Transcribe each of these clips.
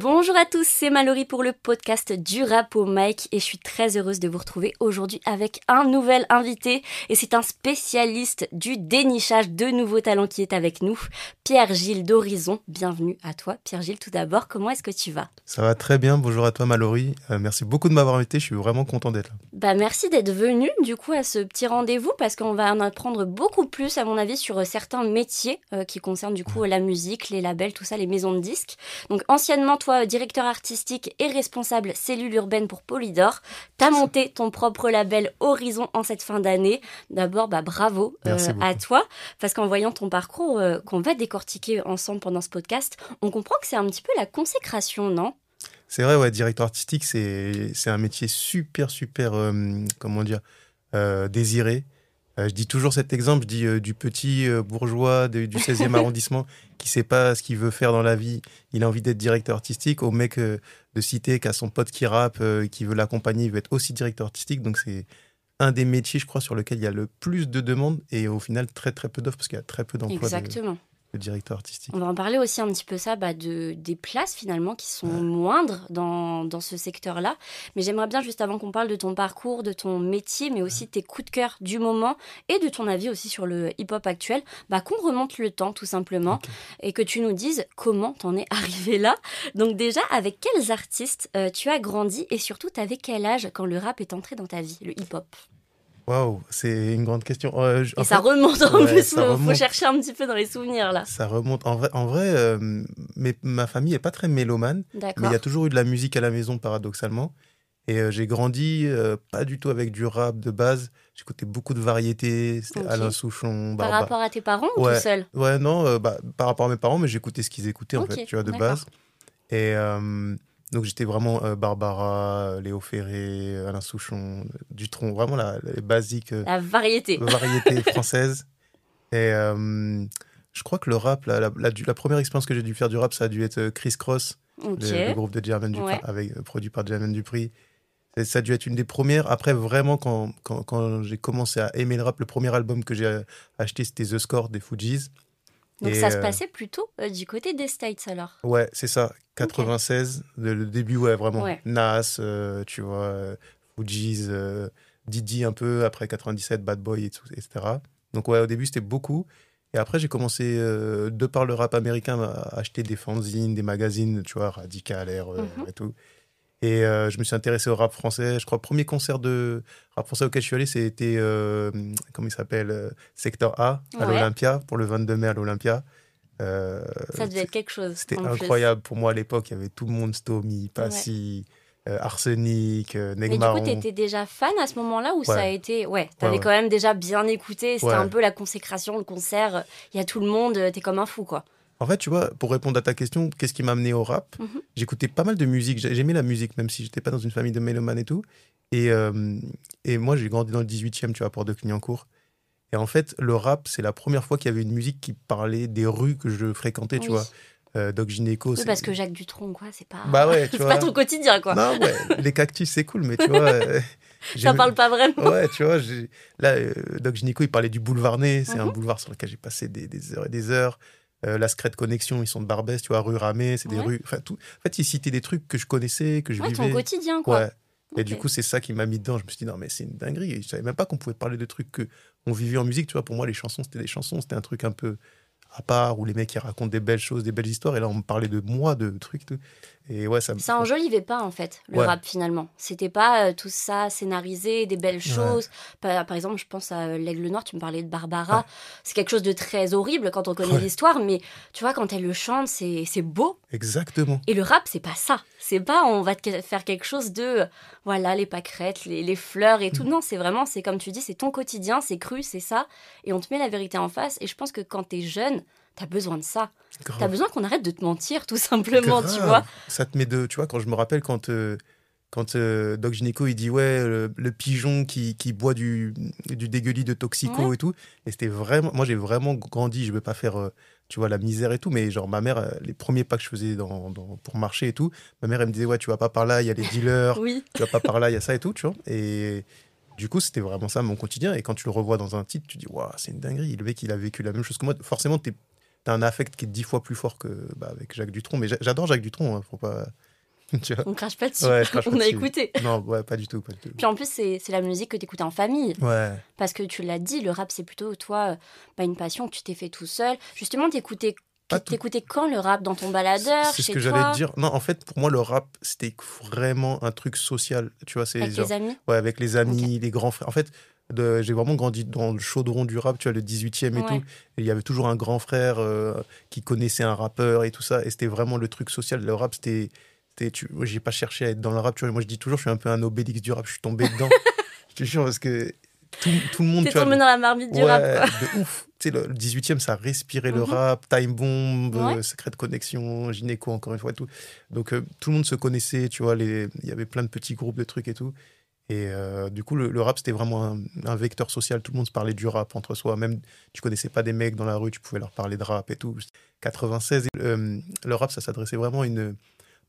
Bonjour à tous, c'est Mallory pour le podcast du rap au Mike et je suis très heureuse de vous retrouver aujourd'hui avec un nouvel invité et c'est un spécialiste du dénichage de nouveaux talents qui est avec nous, Pierre-Gilles d'Horizon. Bienvenue à toi Pierre-Gilles tout d'abord, comment est-ce que tu vas? Ça va très bien, bonjour à toi Mallory, euh, merci beaucoup de m'avoir invité, je suis vraiment content d'être là. Bah merci d'être venu du coup à ce petit rendez-vous parce qu'on va en apprendre beaucoup plus à mon avis sur certains métiers euh, qui concernent du coup la musique, les labels, tout ça, les maisons de disques. Donc anciennement toi, directeur artistique et responsable cellule urbaine pour Polydor, t'as monté ton propre label Horizon en cette fin d'année. D'abord, bah, bravo euh, à toi, parce qu'en voyant ton parcours euh, qu'on va décortiquer ensemble pendant ce podcast, on comprend que c'est un petit peu la consécration, non? C'est vrai, ouais, directeur artistique, c'est un métier super, super, euh, comment dire, désiré. Euh, je dis toujours cet exemple, je dis euh, du petit euh, bourgeois du 16e arrondissement qui sait pas ce qu'il veut faire dans la vie, il a envie d'être directeur artistique, au mec de citer qu'à son pote qui rappe, qui veut l'accompagner, il veut être aussi directeur artistique. Donc c'est un des métiers, je crois, sur lequel il y a le plus de demandes et au final très très peu d'offres parce qu'il y a très peu d'emplois. Exactement le directeur artistique. On va en parler aussi un petit peu ça bah, de, des places finalement qui sont moindres dans, dans ce secteur-là. Mais j'aimerais bien juste avant qu'on parle de ton parcours, de ton métier, mais aussi tes coups de cœur du moment et de ton avis aussi sur le hip-hop actuel, bah, qu'on remonte le temps tout simplement et que tu nous dises comment t'en es arrivé là. Donc déjà, avec quels artistes euh, tu as grandi et surtout t'avais quel âge quand le rap est entré dans ta vie, le hip-hop? Waouh, c'est une grande question. Euh, et ça remonte en plus, il faut chercher un petit peu dans les souvenirs là. Ça remonte. En vrai, en vrai euh, mais ma famille est pas très mélomane, mais il y a toujours eu de la musique à la maison paradoxalement. Et euh, j'ai grandi pas du tout avec du rap de base. J'écoutais beaucoup de variétés, c'était Alain Souchon. Par rapport à tes parents ou tout seul? Ouais, non, bah, par rapport à mes parents, mais j'écoutais ce qu'ils écoutaient en fait, tu vois, de base. Et donc j'étais vraiment euh, Barbara, Léo Ferré, Alain Souchon, Dutronc, vraiment la, les basiques. Euh, la variété. variété française. Et euh, je crois que le rap, la, la, la première expérience que j'ai dû faire du rap, ça a dû être Chris Cross, le, groupe de Jermaine Dupri, avec, produit par Jermaine Dupri. Et ça a dû être une des premières. Après, vraiment, quand, quand, quand j'ai commencé à aimer le rap, le premier album que j'ai acheté, c'était The Score des Fujis. Donc ça se passait plutôt du côté des States alors Ouais, c'est ça. 96, le, début, ouais, vraiment. Nas, euh, tu vois, euh, Fujis, euh, Didi un peu, après 97, Bad Boy, et tout, etc. Donc, ouais, au début, c'était beaucoup. Et après, j'ai commencé, de par le rap américain, à acheter des fanzines, des magazines, tu vois, Radical Air mhm. et tout. Et je me suis intéressé au rap français. Je crois le premier concert de rap français auquel je suis allé, c'était, comment il s'appelle Secteur A, à l'Olympia, pour le 22 mai à l'Olympia. Euh, ça devait être quelque chose. C'était incroyable pour moi à l'époque. Il y avait tout le monde, Stomy, Passy, euh, Arsenic, euh, Mais du coup, tu étais déjà fan à ce moment-là ou ça a été. Ouais, tu avais quand même déjà bien écouté. C'était un peu la consécration, le concert. Il y a tout le monde, tu es comme un fou, quoi. En fait, tu vois, pour répondre à ta question, qu'est-ce qui m'a amené au rap mhm. J'écoutais pas mal de musique. J'aimais la musique, même si j'étais pas dans une famille de mélomanes et tout. Et, et moi, j'ai grandi dans le 18e, tu vois, Port de Clignancourt. Et en fait, le rap, c'est la première fois qu'il y avait une musique qui parlait des rues que je fréquentais, tu vois. Euh, Doc Gynéco. Oui, parce que Jacques Dutronc, quoi, c'est pas. Bah ouais, c'est pas ton quotidien, quoi. Non, ouais, les cactus, c'est cool, mais tu vois. Euh, ça parle pas vraiment. Ouais, tu vois, là, euh, Doc Gynéco, il parlait du boulevard Ney, c'est un mhm. boulevard sur lequel j'ai passé des, des, heures et des heures. Euh, la Secret Connexion, ils sont de Barbès, tu vois, rue Ramée, c'est des rues. Enfin, tout. En fait, il citait des trucs que je connaissais, que je ouais, vivais. ton quotidien, quoi. Ouais. Et du coup, c'est ça qui m'a mis dedans. Je me suis dit, non, mais c'est une dinguerie. Je savais même pas qu'on pouvait parler de trucs que on vivait en musique. Tu vois, pour moi, les chansons, c'était des chansons. C'était un truc un peu à part où les mecs qui racontent des belles choses, des belles histoires. Et là, on me parlait de moi, de trucs. Tout. Et ouais, ça. Ça enjolivait pas en fait le rap finalement. C'était pas euh, tout ça scénarisé, des belles choses. Par, exemple, je pense à euh, l'Aigle Noir. Tu me parlais de Barbara. C'est quelque chose de très horrible quand on connaît l'histoire, mais tu vois quand elle le chante, c'est beau. Exactement. Et le rap, c'est pas ça. C'est pas on va te faire quelque chose de voilà les pâquerettes, les, les fleurs et tout. Mm. Non, c'est vraiment c'est comme tu dis, c'est ton quotidien, c'est cru, c'est ça. Et on te met la vérité en face. Et je pense que quand t'es jeune t'as besoin de ça. T'as besoin qu'on arrête de te mentir, tout simplement, tu vois. Ça te met de. Tu vois, quand je me rappelle quand. Euh, quand euh, Doc Gynéco, il dit ouais, le, pigeon qui, qui, boit du, du dégueulis de toxico et tout. Et c'était vraiment. Moi, j'ai vraiment grandi. Je veux pas faire, euh, tu vois, la misère et tout. Mais genre, ma mère, les premiers pas que je faisais dans, pour marcher et tout, ma mère, elle me disait ouais, tu vas pas par là, il y a les dealers. oui. Tu vas pas par là, il y a ça et tout, tu vois. Et. Du coup, c'était vraiment ça mon quotidien. Et quand tu le revois dans un titre, tu dis, waouh, c'est une dinguerie. Le mec, il a vécu la même chose que moi. Forcément, tu as un affect qui est dix fois plus fort que bah, avec Jacques Dutronc. Mais j'adore Jacques Dutronc, hein, faut pas. tu vois. On crache pas dessus. on a écouté. Non, ouais, pas du tout, pas du tout. Puis en plus, c'est la musique que tu écoutes en famille. Ouais. Parce que tu l'as dit, le rap, c'est plutôt, toi, pas une passion que tu t'es fait tout seul. Justement, t'écoutais T'écoutais quand le rap? Dans ton baladeur C'est ce que j'allais te dire. Non, en fait, pour moi, le rap, c'était vraiment un truc social. Tu vois, c'est avec les amis? Ouais, avec les amis, les grands frères. En fait, j'ai vraiment grandi dans le chaudron du rap, tu vois, le 18e et tout. Et il y avait toujours un grand frère euh, qui connaissait un rappeur et tout ça. Et c'était vraiment le truc social. Le rap, c'était. J'ai pas cherché à être dans le rap, tu vois. Moi, je dis toujours, je suis un peu un obélix du rap. Je suis tombé dedans. je te jure, parce que tout, tout le monde. T'es tombé dans la marmite du rap, quoi. De ouf. Tu sais, le 18e, ça respirait le mhm. rap, Time Bomb, ouais. Secret Connexion, Gynéco, encore une fois, tout. Donc, euh, tout le monde se connaissait, tu vois. Il y avait plein de petits groupes de trucs et tout. Et euh, du coup, le, rap, c'était vraiment un, vecteur social. Tout le monde se parlait du rap entre soi. Même, tu connaissais pas des mecs dans la rue, tu pouvais leur parler de rap et tout. 96, euh, le rap, ça s'adressait vraiment à une,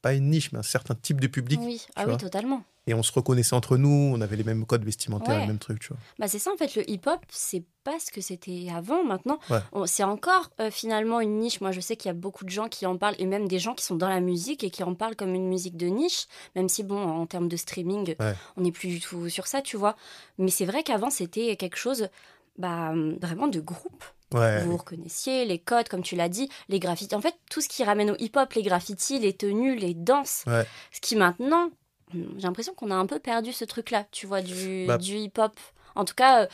pas une niche, mais un certain type de public. Oui, ah oui totalement. Et on se reconnaissait entre nous, on avait les mêmes codes vestimentaires, les mêmes trucs, tu vois. Bah c'est ça en fait, le hip-hop, c'est pas ce que c'était avant. Maintenant, c'est encore euh, finalement une niche. Moi, je sais qu'il y a beaucoup de gens qui en parlent, et même des gens qui sont dans la musique et qui en parlent comme une musique de niche, même si, bon, en termes de streaming, on n'est plus du tout sur ça, tu vois. Mais c'est vrai qu'avant, c'était quelque chose bah, vraiment de groupe. Vous reconnaissiez les codes, comme tu l'as dit, les graffitis. En fait, tout ce qui ramène au hip-hop, les graffitis, les tenues, les danses. Ce qui maintenant, j'ai l'impression qu'on a un peu perdu ce truc-là, tu vois, du, bah. du hip-hop. En tout cas, euh,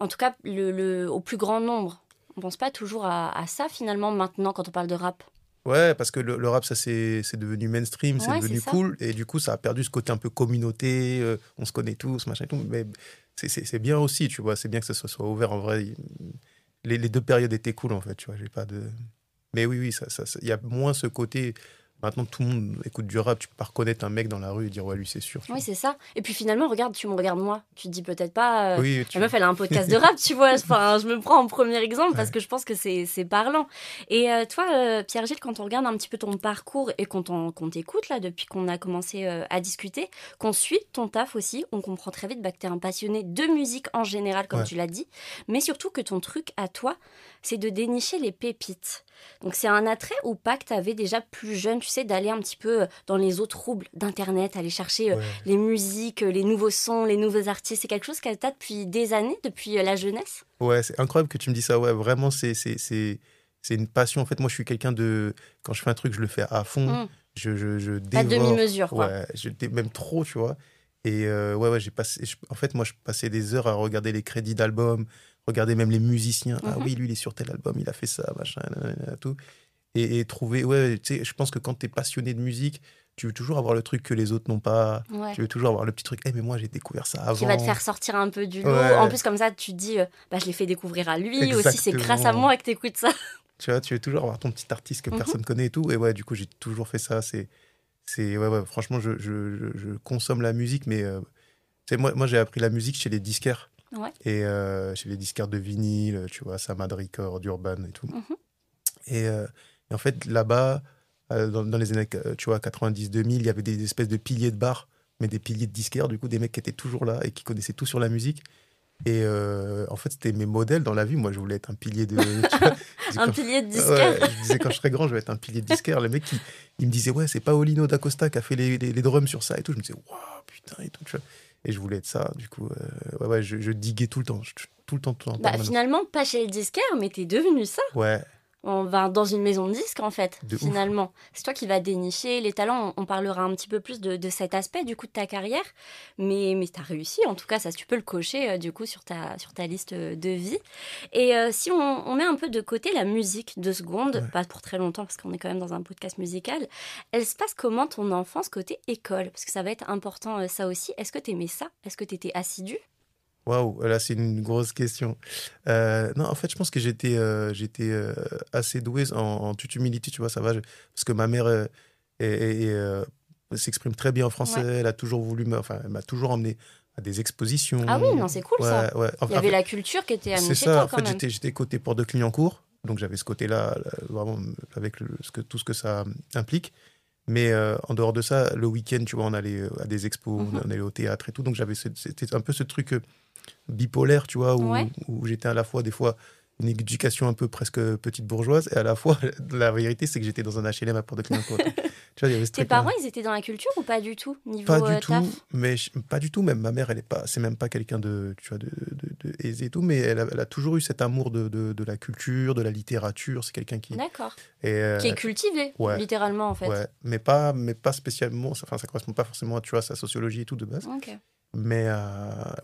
en tout cas le, au plus grand nombre. On pense pas toujours à, ça finalement maintenant quand on parle de rap. Ouais, parce que le, rap, ça c'est devenu mainstream, c'est devenu cool, et du coup, ça a perdu ce côté un peu communauté, euh, on se connaît tous, machin et tout. Mais c'est bien aussi, tu vois, c'est bien que ça soit ouvert en vrai les, deux périodes étaient cool en fait, tu vois. J'ai pas de. Mais oui, oui, il ça, ça, y a moins ce côté Maintenant, tout le monde écoute du rap. Tu peux pas reconnaître un mec dans la rue et dire, ouais, lui, c'est sûr. Oui, c'est ça. Et puis finalement, regarde, tu me regardes moi. Tu te dis peut-être pas. Euh, oui, tu... La meuf, elle a un podcast de rap, tu vois. Enfin, je me prends en premier exemple parce que je pense que c'est parlant. Et euh, toi, euh, Pierre-Gilles, quand on regarde un petit peu ton parcours et qu'on t'écoute, là, depuis qu'on a commencé à discuter, qu'on suit ton taf aussi, on comprend très vite bah, que tu es un passionné de musique en général, comme tu l'as dit. Mais surtout que ton truc à toi, c'est de dénicher les pépites. Donc c'est un attrait ou pas que tu avais déjà plus jeune, tu sais, d'aller un petit peu euh, dans les autres troubles d'Internet, aller chercher euh, les musiques, euh, les nouveaux sons, les nouveaux artistes? C'est quelque chose que tu as depuis des années, depuis la jeunesse? Ouais, c'est incroyable que tu me dis ça. Ouais, vraiment, c'est, c'est, c'est, c'est une passion. En fait, moi, je suis quelqu'un de... Quand je fais un truc, je le fais à fond. Mmh. Je, je, je dévore. demi-mesure, quoi. Ouais, je, même trop, tu vois. Et ouais, ouais, j'ai passé... en fait, moi, je passais des heures à regarder les crédits d'albums, Regardez même les musiciens. Ah mhm. oui, lui, il est sur tel album, il a fait ça, machin, tout. Et, trouver, ouais, tu sais, je pense que quand tu es passionné de musique, tu veux toujours avoir le truc que les autres n'ont pas. Tu veux toujours avoir le petit truc, eh, mais moi j'ai découvert ça avant. Qui va te faire sortir un peu du lot. En plus, comme ça, tu te dis, euh, bah, je l'ai fait découvrir à lui aussi, c'est grâce à moi que tu écoutes ça. Tu vois, tu veux toujours avoir ton petit artiste que mhm. personne connaît et tout. Et ouais, du coup, j'ai toujours fait ça. C'est, c'est ouais, ouais, franchement, je, je, je, consomme la musique, mais euh, moi, moi j'ai appris la musique chez les disquaires. Et euh, chez les disquaires de vinyle, tu vois, Samad Record, Urban et tout. Mhm. Euh, et, en fait, là-bas, euh, dans, les années tu vois, 90-2000, il y avait des espèces de piliers de bar, mais des piliers de disquaires, du coup, des mecs qui étaient toujours là et qui connaissaient tout sur la musique. Et en fait, c'était mes modèles dans la vie. Moi, je voulais être un pilier de. un pilier de disquaire. je disais, quand je serais grand, je vais être un pilier de disquaire. Le mec, il, me disait, ouais, c'est Paolino d'Acosta qui a fait les, les, drums sur ça et tout. Je me disais, waouh, putain, et tout. Tu vois. Et je voulais être ça. Du coup, euh, ouais, ouais, je, je, diguais tout le temps. tout le temps, tout le temps. Bah, finalement, pas chez le disquaire, mais t'es devenu ça. Ouais. On va dans une maison de disques, en fait, finalement. C'est toi qui vas dénicher les talents. On, parlera un petit peu plus de, de, cet aspect, du coup, de ta carrière. Mais, mais tu as réussi. En tout cas, ça, tu peux le cocher, euh, du coup, sur ta, sur ta liste de vie. Et euh, si on, on, met un peu de côté la musique, deux secondes, pas pour très longtemps, parce qu'on est quand même dans un podcast musical, elle se passe comment ton enfance côté école? Parce que ça va être important, euh, ça aussi. Est-ce que tu aimais ça? Est-ce que tu étais assidu Waouh, là c'est une grosse question. Euh, non, en fait, je pense que j'étais euh, j'étais euh, assez doué en, toute humilité, tu vois, ça va, parce que ma mère s'exprime très bien en français. Elle a toujours voulu, enfin, elle m'a toujours emmené à des expositions. Ah oui, non, c'est cool ça. Il y avait la culture qui était amenée C'est ça. en fait, j'étais côté port de Clignancourt, donc j'avais ce côté-là, vraiment avec ce que, tout ce que ça implique. Mais en dehors de ça, le week-end, tu vois, on allait à des expos, mhm. on allait au théâtre et tout. Donc j'avais c'était un peu ce truc bipolaire, tu vois, où, où j'étais à la fois des fois une éducation un peu presque petite bourgeoise. Et à la fois, la vérité, c'est que j'étais dans un HLM à Port-de-Clignancourt. Tes parents, ils étaient dans la culture ou pas du tout niveau Pas du euh, tout, mais pas du tout. Même ma mère, elle est pas, c'est même pas quelqu'un de, tu vois, de, de, aisé et tout, mais elle a, toujours eu cet amour de, de, la culture, de la littérature. C'est quelqu'un qui. D'accord. Euh, qui est cultivé, littéralement en fait. Ouais, mais pas, mais pas spécialement. Enfin, ça correspond pas forcément à, tu vois, sa sociologie et tout de base. Mais euh,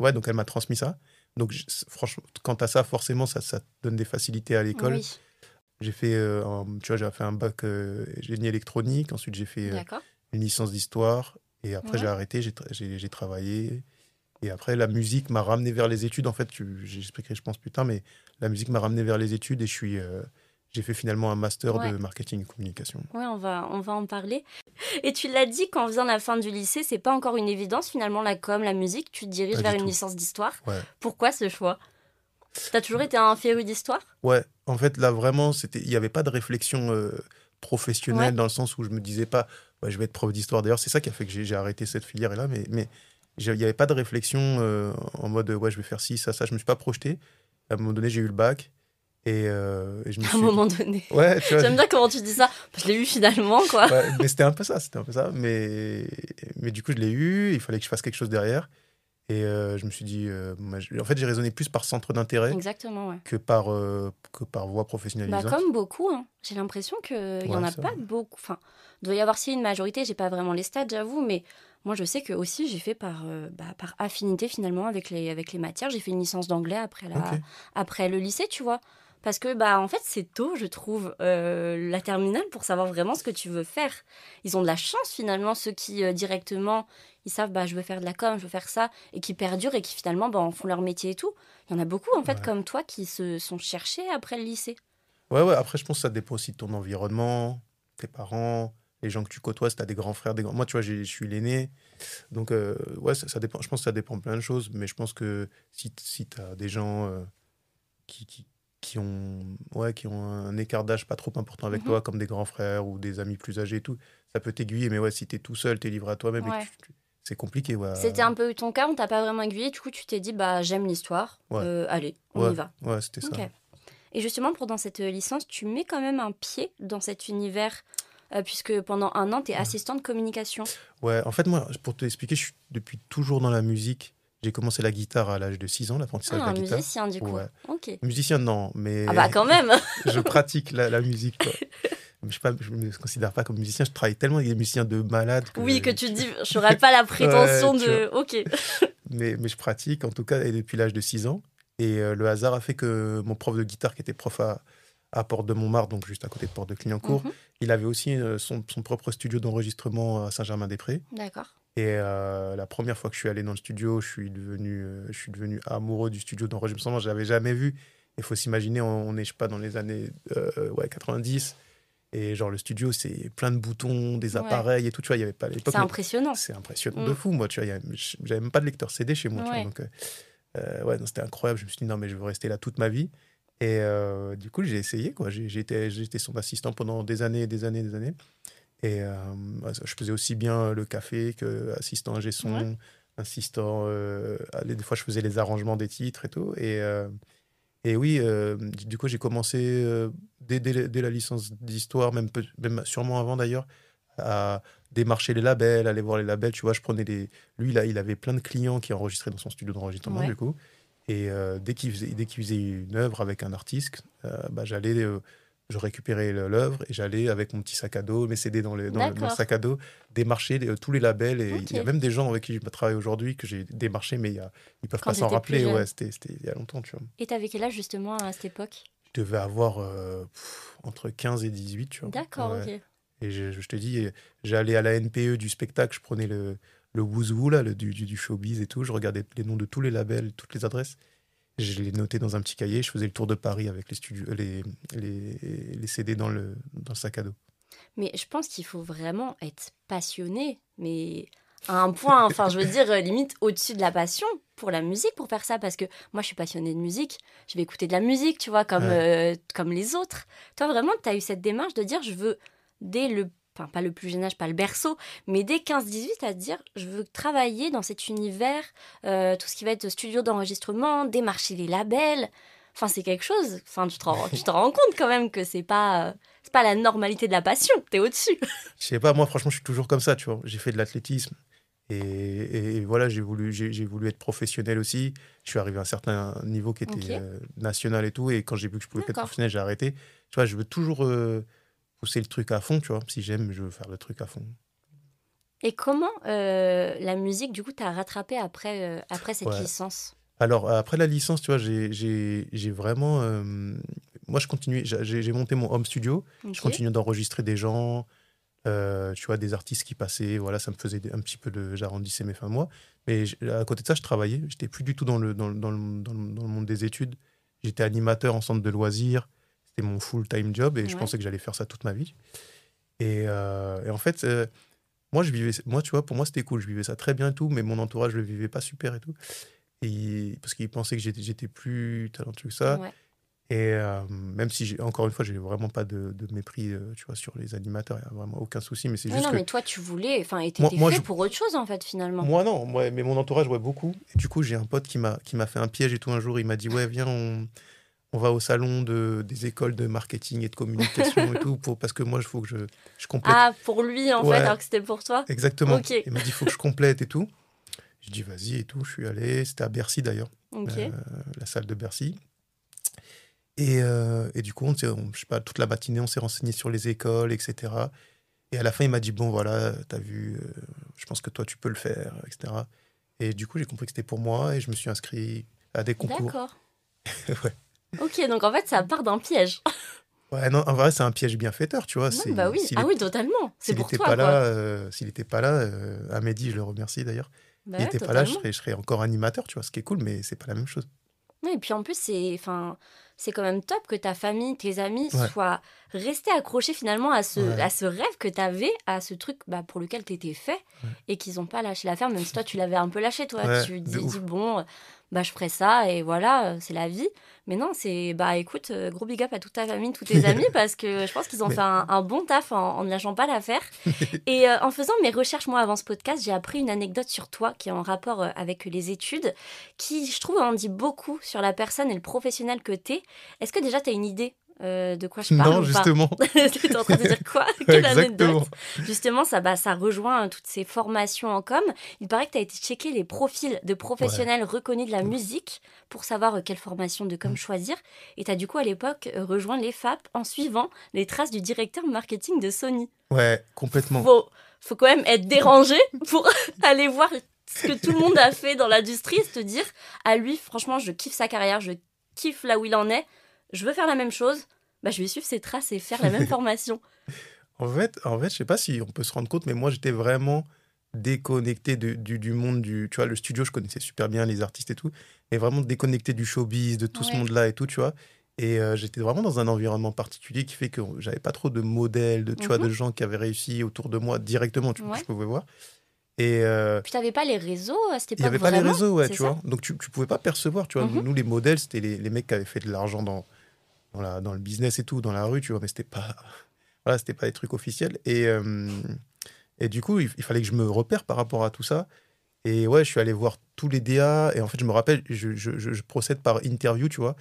ouais, donc elle m'a transmis ça. Donc franchement, quant à ça, forcément, ça, ça donne des facilités à l'école. Oui. J'ai fait, euh, un, tu vois, j'ai fait un bac euh, génie électronique. Ensuite, j'ai fait euh, une licence d'histoire. Et après, j'ai arrêté, j'ai travaillé. Et après, la musique m'a ramené vers les études. En fait, j'expliquerai, je pense, plus tard, mais la musique m'a ramené vers les études et je suis. J'ai fait finalement un master de marketing et communication. Oui, on va, on va en parler. Et tu l'as dit qu'en faisant la fin du lycée, c'est pas encore une évidence finalement la com, la musique. Tu te diriges vers une licence d'histoire. Pourquoi ce choix? T'as toujours été un féru d'histoire? Ouais, en fait, là, vraiment, c'était, il n'y avait pas de réflexion euh, professionnelle dans le sens où je me disais pas, je vais être prof d'histoire. D'ailleurs, c'est ça qui a fait que j'ai, arrêté cette filière-là, mais, mais il n'y avait pas de réflexion euh, en mode, ouais, je vais faire ci, ça, ça. Je me suis pas projeté. À un moment donné, j'ai eu le bac. Et, euh, je me à un moment donné. Ouais. J'aime bien comment tu dis ça. Je l'ai eu finalement, quoi. mais c'était un peu ça, c'était un peu ça. Mais, mais du coup, je l'ai eu. Il fallait que je fasse quelque chose derrière. Et euh, je me suis dit, euh, en fait, j'ai raisonné plus par centre d'intérêt que, par, que par voie professionnelle. Bah, comme beaucoup, hein. j'ai l'impression qu'il n'y en a pas beaucoup. Enfin, il doit y avoir si une majorité, j'ai pas vraiment les stats, j'avoue, mais moi, je sais que aussi j'ai fait par, bah, par affinité finalement avec les, avec les matières. J'ai fait une licence d'anglais après, la, après le lycée, tu vois. Parce que, bah, en fait, c'est tôt, je trouve, la terminale pour savoir vraiment ce que tu veux faire. Ils ont de la chance, finalement, ceux qui directement ils savent bah je veux faire de la com, je veux faire ça et qui perdurent et qui finalement bah, font leur métier et tout. Il y en a beaucoup en fait comme toi qui se sont cherchés après le lycée. Ouais ouais, après je pense que ça dépend aussi de ton environnement, tes parents, les gens que tu côtoies, si tu as des grands frères, des grands... moi tu vois, je suis l'aîné. Donc euh, ouais, ça, dépend, je pense que ça dépend de plein de choses, mais je pense que si, si tu as des gens euh, qui, qui, qui, ont, ouais, qui ont un écart d'âge pas trop important avec mhm. toi, comme des grands frères ou des amis plus âgés et tout, ça peut t'aiguiller, mais ouais, si tu es tout seul, tu es livré à toi-même c'est compliqué. Ouais. C'était un peu ton cas, on t'a pas vraiment aiguillé, du coup tu t'es dit bah j'aime l'histoire, euh, allez, on y va. Ouais, c'était ça. Et justement, pour dans cette licence, tu mets quand même un pied dans cet univers, euh, puisque pendant un an, tu es assistant de communication. Ouais, en fait, moi, pour te expliquer, je suis depuis toujours dans la musique. J'ai commencé la guitare à l'âge de 6 ans, l'apprentissage ah, de la guitare. musicien, du coup. Ok. Musicien, non, mais. Ah, bah quand même Je pratique la, la musique, quoi. je ne me considère pas comme musicien, je travaille tellement avec des musiciens de malades. Oui, que tu dis, je n'aurais pas la prétention de. Ok. mais, mais je pratique, en tout cas, et depuis l'âge de 6 ans. Et euh, le hasard a fait que mon prof de guitare, qui était prof à, à Porte de Montmartre, donc juste à côté de Porte de Clignancourt, mhm. il avait aussi euh, son, son, propre studio d'enregistrement à Saint-Germain-des-Prés. D'accord. Et euh, la première fois que je suis allé dans le studio, je suis devenu, je suis devenu amoureux du studio d'enregistrement. Je n'avais jamais vu. Il faut s'imaginer, on n'est pas dans les années ouais, 90. Et genre, le studio, c'est plein de boutons, des appareils et tout. Tu vois, il n'y avait pas l'époque. C'est impressionnant. C'est impressionnant de mm. fou, moi. Tu vois, j'avais même pas de lecteur CD chez moi. Tu vois, donc, euh, euh, ouais, c'était incroyable. Je me suis dit, non, mais je veux rester là toute ma vie. Et euh, du coup, j'ai essayé, quoi. J'étais son assistant pendant des années, des années, des années. Et je faisais aussi bien le café que assistant à son, assistant. des fois, je faisais les arrangements des titres et tout. Et. Et oui, euh, du coup, j'ai commencé euh, dès, dès, la licence d'histoire, même, même sûrement avant d'ailleurs, à démarcher les labels, aller voir les labels. Tu vois, je prenais les. Lui, là, il avait plein de clients qui enregistraient dans son studio d'enregistrement, du coup. Et euh, dès qu'il faisait, dès qu'il faisait une œuvre avec un artiste, bah, j'allais je récupérais l'œuvre et j'allais avec mon petit sac à dos, mes CD dans le, dans le, sac à dos, démarcher tous les labels. Et il y a même des gens avec qui je travaille aujourd'hui que j'ai démarché, mais ils ne peuvent pas s'en rappeler. Ouais, c'était il y a longtemps. Tu vois. Et tu avais quel âge justement à cette époque? Je devais avoir euh, entre 15 et 18. Tu vois. D'accord, ok. Et je, te dis, j'allais à la NPE du spectacle, je prenais le, le wouzou, là, le, du, du, showbiz et tout, je regardais les noms de tous les labels, toutes les adresses. Je l'ai noté dans un petit cahier. Je faisais le tour de Paris avec les, studios, les, les, les CD dans le, dans le sac à dos. Mais je pense qu'il faut vraiment être passionné, mais à un point, enfin, je veux dire, limite au-dessus de la passion pour la musique, pour faire ça. Parce que moi, je suis passionnée de musique. Je vais écouter de la musique, tu vois, comme, euh, comme les autres. Toi, vraiment, tu as eu cette démarche de dire, je veux, dès le enfin pas le plus jeune âge, pas le berceau, mais dès 15-18 à dire je veux travailler dans cet univers, euh, tout ce qui va être studio d'enregistrement, démarcher les labels. Enfin, c'est quelque chose. Enfin, tu te rends, tu te rends compte quand même que c'est pas, c'est pas la normalité de la passion. T'es au-dessus. Je sais pas, moi, franchement, je suis toujours comme ça, tu vois. J'ai fait de l'athlétisme. Et, voilà, j'ai voulu, j'ai, voulu être professionnel aussi. Je suis arrivé à un certain niveau qui était euh, national et tout. Et quand j'ai vu que je pouvais être professionnel, j'ai arrêté. Tu vois, je veux toujours euh, pousser le truc à fond, tu vois. Si j'aime, je veux faire le truc à fond. Et comment euh, la musique, du coup, t'as rattrapé après, après cette licence? Alors, après la licence, tu vois, j'ai, vraiment. moi, je continue. J'ai, monté mon home studio. Je continue d'enregistrer des gens. Euh, tu vois, des artistes qui passaient, voilà, ça me faisait un petit peu de. J'arrondissais mes fins de mois. Mais à côté de ça, je travaillais. J'étais plus du tout dans le, dans, dans, le, dans, le, monde des études. J'étais animateur en centre de loisirs. C'était mon full-time job et je pensais que j'allais faire ça toute ma vie. Et, euh, et en fait, euh, moi, je vivais, moi, tu vois, pour moi, c'était cool. Je vivais ça très bien et tout, mais mon entourage le vivait pas super et tout. Et, parce qu'il pensait que j'étais plus talentueux que ça. Et euh, même si, encore une fois, j'ai vraiment pas de, mépris euh, tu vois, sur les animateurs, il n'y a vraiment aucun souci. Mais c'est juste. Non, mais toi, tu voulais. Enfin, et t'étais fait pour autre chose, en fait, finalement. Moi, non. Moi, mais mon entourage, ouais, beaucoup. Et du coup, j'ai un pote qui m'a fait un piège et tout un jour. Il m'a dit Ouais, viens, on, on, va au salon de, des écoles de marketing et de communication et tout, pour, parce que moi, il faut que je, je complète. Ah, pour lui, en fait, alors que c'était pour toi? Exactement. Il m'a dit Il faut que je complète et tout. Je dis Vas-y et tout. Je suis allé. C'était à Bercy, d'ailleurs. Euh, la salle de Bercy. Et, euh, et, du coup, on, je sais pas, toute la matinée, on s'est renseigné sur les écoles, etc. Et à la fin, il m'a dit Bon, voilà, tu as vu, euh, je pense que toi, tu peux le faire, etc. Et du coup, j'ai compris que c'était pour moi et je me suis inscrit à des concours. D'accord. ouais. Ok, donc en fait, ça part d'un piège. ouais, non, en vrai, c'est un piège bienfaiteur, tu vois. bah oui, ah oui, totalement. C'est pour toi. Pas là, euh, s'il n'était pas là, Amédi, je le remercie d'ailleurs. Bah il n'était pas là, je serais, je serais, encore animateur, tu vois, ce qui est cool, mais c'est pas la même chose. Oui, et puis en plus, c'est. Enfin c'est quand même top que ta famille, tes amis soient restés accrochés finalement à ce, à ce rêve que tu avais, à ce truc bah, pour lequel tu étais fait, et qu'ils n'ont pas lâché l'affaire, même si toi tu l'avais un peu lâché, toi. tu dis, dis, bon, bah, je ferai ça et voilà, euh, c'est la vie. Mais non, c'est bah écoute, euh, gros big up à toute ta famille, tous tes amis, parce que je pense qu'ils ont fait un, bon taf en, ne lâchant pas l'affaire. et euh, en faisant mes recherches, moi, avant ce podcast, j'ai appris une anecdote sur toi qui est en rapport avec les études, qui, je trouve, en dit beaucoup sur la personne et le professionnel que tu es. Est-ce que déjà tu as une idée euh, de quoi je parle Non, justement. tu es en train de dire quoi Quelle anecdote Justement, ça, bah, ça rejoint hein, toutes ces formations en com. Il paraît que tu as été checker les profils de professionnels reconnus de la musique pour savoir euh, quelle formation de com mm. choisir. Et tu as du coup, à l'époque, euh, rejoint les FAP en suivant les traces du directeur marketing de Sony. Ouais, complètement. Faut, faut quand même être dérangé pour aller voir ce que tout le monde a fait dans l'industrie et se dire, à lui, franchement, je kiffe sa carrière, je kiffe là où il en est je veux faire la même chose, bah, je vais suivre ses traces et faire la même formation. En fait, en fait, je sais pas si on peut se rendre compte, mais moi, j'étais vraiment déconnecté du, du, monde du... Tu vois, le studio, je connaissais super bien les artistes et tout, mais vraiment déconnecté du showbiz, de tout ce monde-là et tout, tu vois. Et euh, j'étais vraiment dans un environnement particulier qui fait que j'avais pas trop de modèles, de, tu vois, de mhm. gens qui avaient réussi autour de moi directement, tu vois, je pouvais voir. Et euh, Puis tu n'avais pas les réseaux à cette époque. Il n'y avait pas les réseaux, ouais, tu vois. Donc tu ne pouvais pas percevoir, tu vois. Mhm. Nous, les modèles, c'était les, les, mecs qui avaient fait de l'argent dans, dans, la, dans le business et tout, dans la rue, tu vois, mais c'était pas, voilà, c'était pas des trucs officiels. Et, euh, et du coup, il, fallait que je me repère par rapport à tout ça. Et ouais, je suis allé voir tous les DA. Et en fait, je me rappelle, je, je, je procède par interview, tu vois.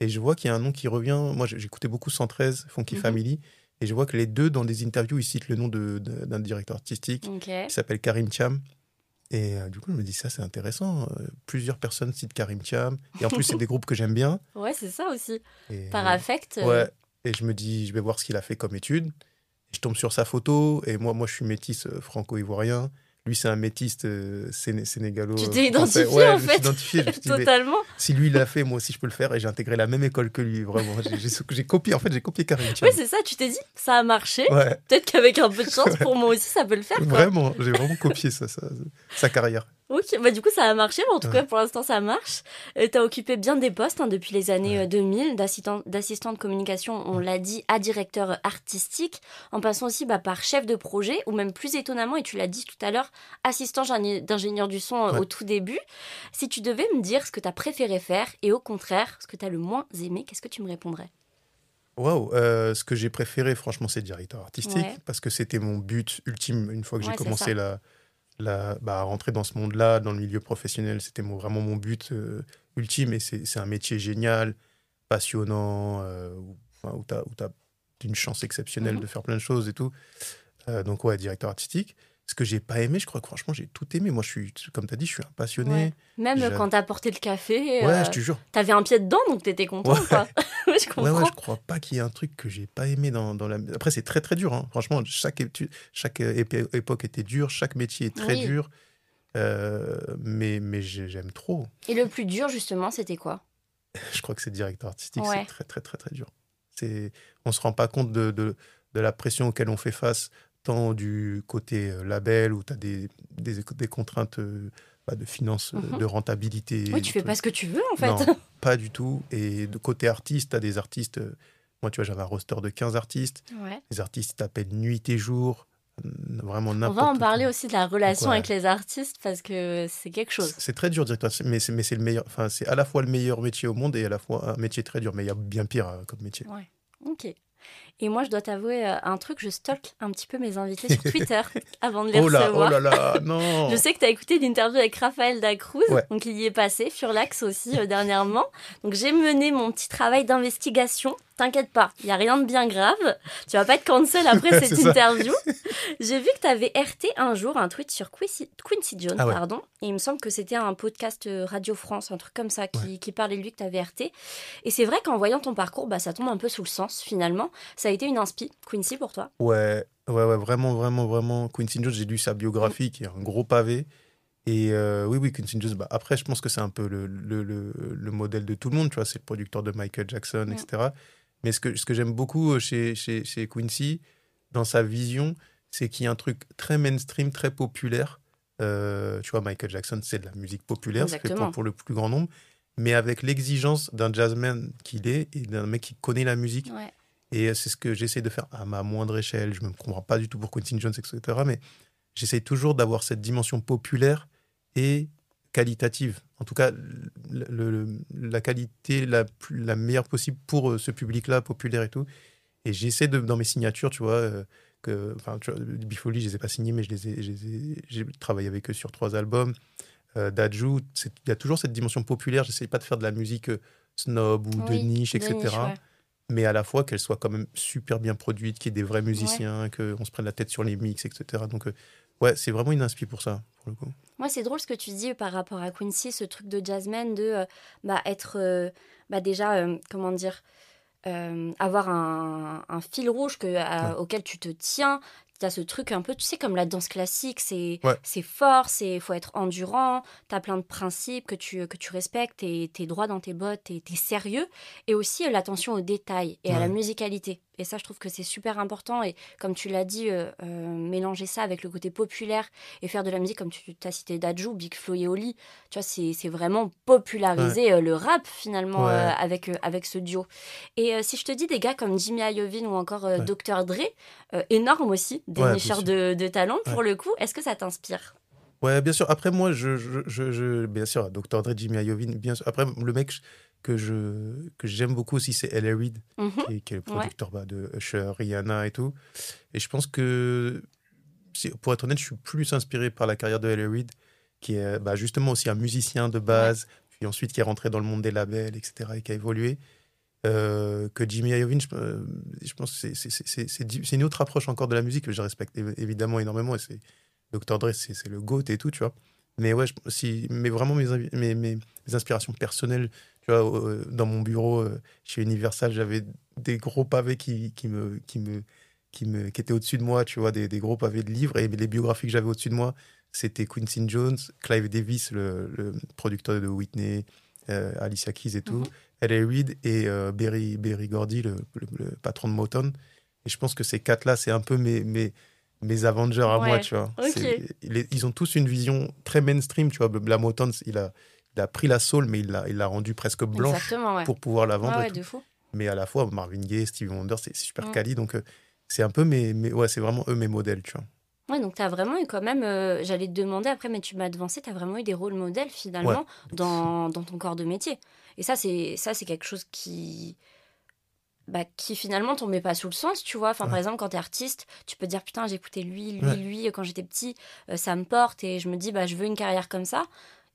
Et je vois qu'il y a un nom qui revient. Moi, j'écoutais beaucoup 113, Funky mhm. Family. Et je vois que les deux, dans des interviews, ils citent le nom d'un de, directeur artistique qui s'appelle Karim Cham. Et euh, du coup, je me dis, ça, c'est intéressant. Euh, plusieurs personnes citent Karim Cham. Et en plus, c'est des groupes que j'aime bien. Ouais, c'est ça aussi. Par affect. Euh, ouais. Et je me dis, je vais voir ce qu'il a fait comme étude. je tombe sur sa photo. Et moi, moi je suis métis franco-ivoirien. Lui, c'est un métiste euh, sénégalo. Tu t'es identifié en fait identifié, Totalement. si lui l'a fait, moi aussi je peux le faire. Et j'ai intégré la même école que lui, vraiment. J'ai copié, en fait, j'ai copié Karim. Oui, c'est ça. Tu t'es dit, ça a marché. Peut-être qu'avec un peu de chance, pour moi aussi, ça peut le faire. Vraiment, j'ai vraiment copié ça, sa carrière. Ok, bah du coup ça a marché, mais en tout cas pour l'instant ça marche. Euh, tu as occupé bien des postes hein, depuis les années 2000, euh, d'assistant de communication, on l'a dit, à directeur artistique, en passant aussi bah, par chef de projet, ou même plus étonnamment, et tu l'as dit tout à l'heure, assistant d'ingénieur du son euh, au tout début. Si tu devais me dire ce que tu as préféré faire, et au contraire, ce que tu as le moins aimé, qu'est-ce que tu me répondrais? Waouh, ce que j'ai préféré, franchement, c'est directeur artistique, parce que c'était mon but ultime une fois que j'ai commencé la la, bah, rentrer dans ce monde-là, dans le milieu professionnel, c'était vraiment mon but euh, ultime. Et c'est un métier génial, passionnant, où, où tu as, une chance exceptionnelle mhm. de faire plein de choses et tout. donc, ouais, directeur artistique. Ce que j'ai pas aimé, je crois que franchement, j'ai tout aimé. Moi, je suis, comme tu as dit, je suis un passionné. Même quand tu as porté le café. Ouais, je te jure. Tu avais un pied dedans, donc tu étais content, quoi. je comprends. Ouais, ouais, je crois pas qu'il y ait un truc que j'ai pas aimé dans, dans la. Après, c'est très, très dur. Hein. Franchement, chaque, chaque époque était dure, chaque métier est très dur. Euh, mais mais j'aime trop. Et le plus dur, justement, c'était quoi? Je crois que c'est directeur artistique. C'est très, très, très, très dur. On se rend pas compte de, de, de la pression auquel on fait face tant du côté euh, label où tu as des, des, des contraintes euh, bah, de finances, euh, mhm. de rentabilité. Oui, tu fais pas ce que tu veux en fait. Non, pas du tout. Et de côté artiste, tu as des artistes. Moi, tu vois, j'avais un roster de 15 artistes. Les artistes t'appellent nuit et jour. Vraiment n'importe On va en parler aussi de la relation avec les artistes parce que c'est quelque chose. C'est très dur, directeur, mais c'est, mais c'est le meilleur. Enfin, c'est à la fois le meilleur métier au monde et à la fois un métier très dur. Mais il y a bien pire comme métier. Ouais. Ok. Et moi, je dois t'avouer euh, un truc, je stocke un petit peu mes invités sur Twitter avant de les oh là, recevoir. Oh là là, non Je sais que tu as écouté l'interview avec Raphaël Dacruz, donc il y est passé, Furlax aussi euh, dernièrement. Donc j'ai mené mon petit travail d'investigation t'inquiète pas, il n'y a rien de bien grave. Tu vas pas être cancel après cette interview. J'ai vu que tu avais RT un jour un tweet sur Quincy, Jones, ah pardon. Et il me semble que c'était un podcast euh, Radio France, un truc comme ça, qui, parlait de lui que tu avais RT. Et c'est vrai qu'en voyant ton parcours, bah, ça tombe un peu sous le sens finalement. Ça a été une inspi, Quincy, pour toi? Ouais, ouais, ouais, vraiment, vraiment, vraiment. Quincy Jones, j'ai lu sa biographie qui est un gros pavé. Et euh, oui, oui, Quincy Jones, bah, après, je pense que c'est un peu le, le, le, modèle de tout le monde, tu vois, c'est le producteur de Michael Jackson, etc. Mais ce que, ce que j'aime beaucoup euh, chez, chez, chez, Quincy, dans sa vision, c'est qu'il y a un truc très mainstream, très populaire. Euh, tu vois, Michael Jackson, c'est de la musique populaire, c'est fait pour, le plus grand nombre, mais avec l'exigence d'un jazzman qu'il est et d'un mec qui connaît la musique. Et euh, c'est ce que j'essaie de faire à ma moindre échelle. Je ne me comprends pas du tout pour Quincy Jones, etc. Mais j'essaie toujours d'avoir cette dimension populaire et qualitative. En tout cas, la qualité la, la meilleure possible pour euh, ce public-là, populaire et tout. Et j'essaie de, dans mes signatures, tu vois, euh, que, enfin, Bifoli, je les ai pas signés, mais je les ai, j'ai travaillé avec eux sur trois albums. Euh, il y a toujours cette dimension populaire. J'essaie pas de faire de la musique snob ou de niche, etc. Mais à la fois qu'elle soit quand même super bien produite, qu'il y ait des vrais musiciens, qu'on se prenne la tête sur les mix, etc. Donc, ouais, c'est vraiment une inspi pour ça, pour le coup. Moi, c'est drôle ce que tu dis par rapport à Quincy, ce truc de jazzman, de euh, bah, être euh, bah, déjà, euh, comment dire, avoir un, fil rouge que, auquel tu te tiens, tu as ce truc un peu, tu sais, comme la danse classique, c'est c'est fort, il faut être endurant, tu as plein de principes que tu, que tu respectes, tu es, droit dans tes bottes, tu es, sérieux, et aussi l'attention aux détails et à la musicalité. Et ça, je trouve que c'est super important. Et comme tu l'as dit, euh, euh, mélanger ça avec le côté populaire et faire de la musique, comme tu as cité Dajou, Big Flo et Oli, tu vois, c'est vraiment populariser euh, le rap finalement avec, avec ce duo. Et si je te dis des gars comme Jimmy Iovine ou encore Dr. Dre, énorme aussi, des nicheurs de, de, talent pour le coup, est-ce que ça t'inspire? Ouais, bien sûr. Après, moi, je, je, je, bien sûr, Dr. Dre, Jimmy Iovine, bien sûr. Après, le mec, que je que j'aime beaucoup aussi, c'est L.A. Reid, mhm. qui, est le producteur bah, de Usher, Rihanna et tout. Et je pense que, pour être honnête, je suis plus inspiré par la carrière de L.A. Reid, qui est bah, justement aussi un musicien de base, puis ensuite qui est rentré dans le monde des labels, etc., et qui a évolué. Euh, que Jimmy Iovine, je, euh, je pense que c'est une autre approche encore de la musique que je respecte évidemment énormément. Et c'est Dr. Dre, c'est le GOAT et tout, tu vois. Mais ouais, si, mais vraiment mes, mes, mes, inspirations personnelles, tu vois, euh, dans mon bureau euh, chez Universal, j'avais des gros pavés qui, qui, me, qui, me, qui, me, qui étaient au-dessus de moi, tu vois, des, des, gros pavés de livres. Et les biographies que j'avais au-dessus de moi, c'était Quincy Jones, Clive Davis, le, le producteur de Whitney, euh, Alicia Keys et tout, mm L.A. Reid et Berry, Berry Gordy, le, le, patron de Motown. Et je pense que ces quatre-là, c'est un peu mes, mes, mes Avengers à moi, tu vois. Ils, ont tous une vision très mainstream, tu vois. La Motown, il a, il a pris la soul, mais il l'a il rendu presque blanche pour pouvoir la vendre. Mais à la fois, Marvin Gaye, Stevie Wonder, c'est super mm. quali. Donc, euh, c'est un peu mes, mes ouais, c'est vraiment eux mes modèles, tu vois. Ouais, donc tu as vraiment eu quand même, euh, j'allais te demander après, mais tu m'as devancé, tu as vraiment eu des rôles modèles finalement dans, dans, ton corps de métier. Et ça, c'est quelque chose qui, bah, qui finalement tombait pas sous le sens, tu vois. Enfin, par exemple, quand tu es artiste, tu peux dire putain, écouté lui, lui, lui quand j'étais petit, euh, ça me porte et je me dis bah je veux une carrière comme ça.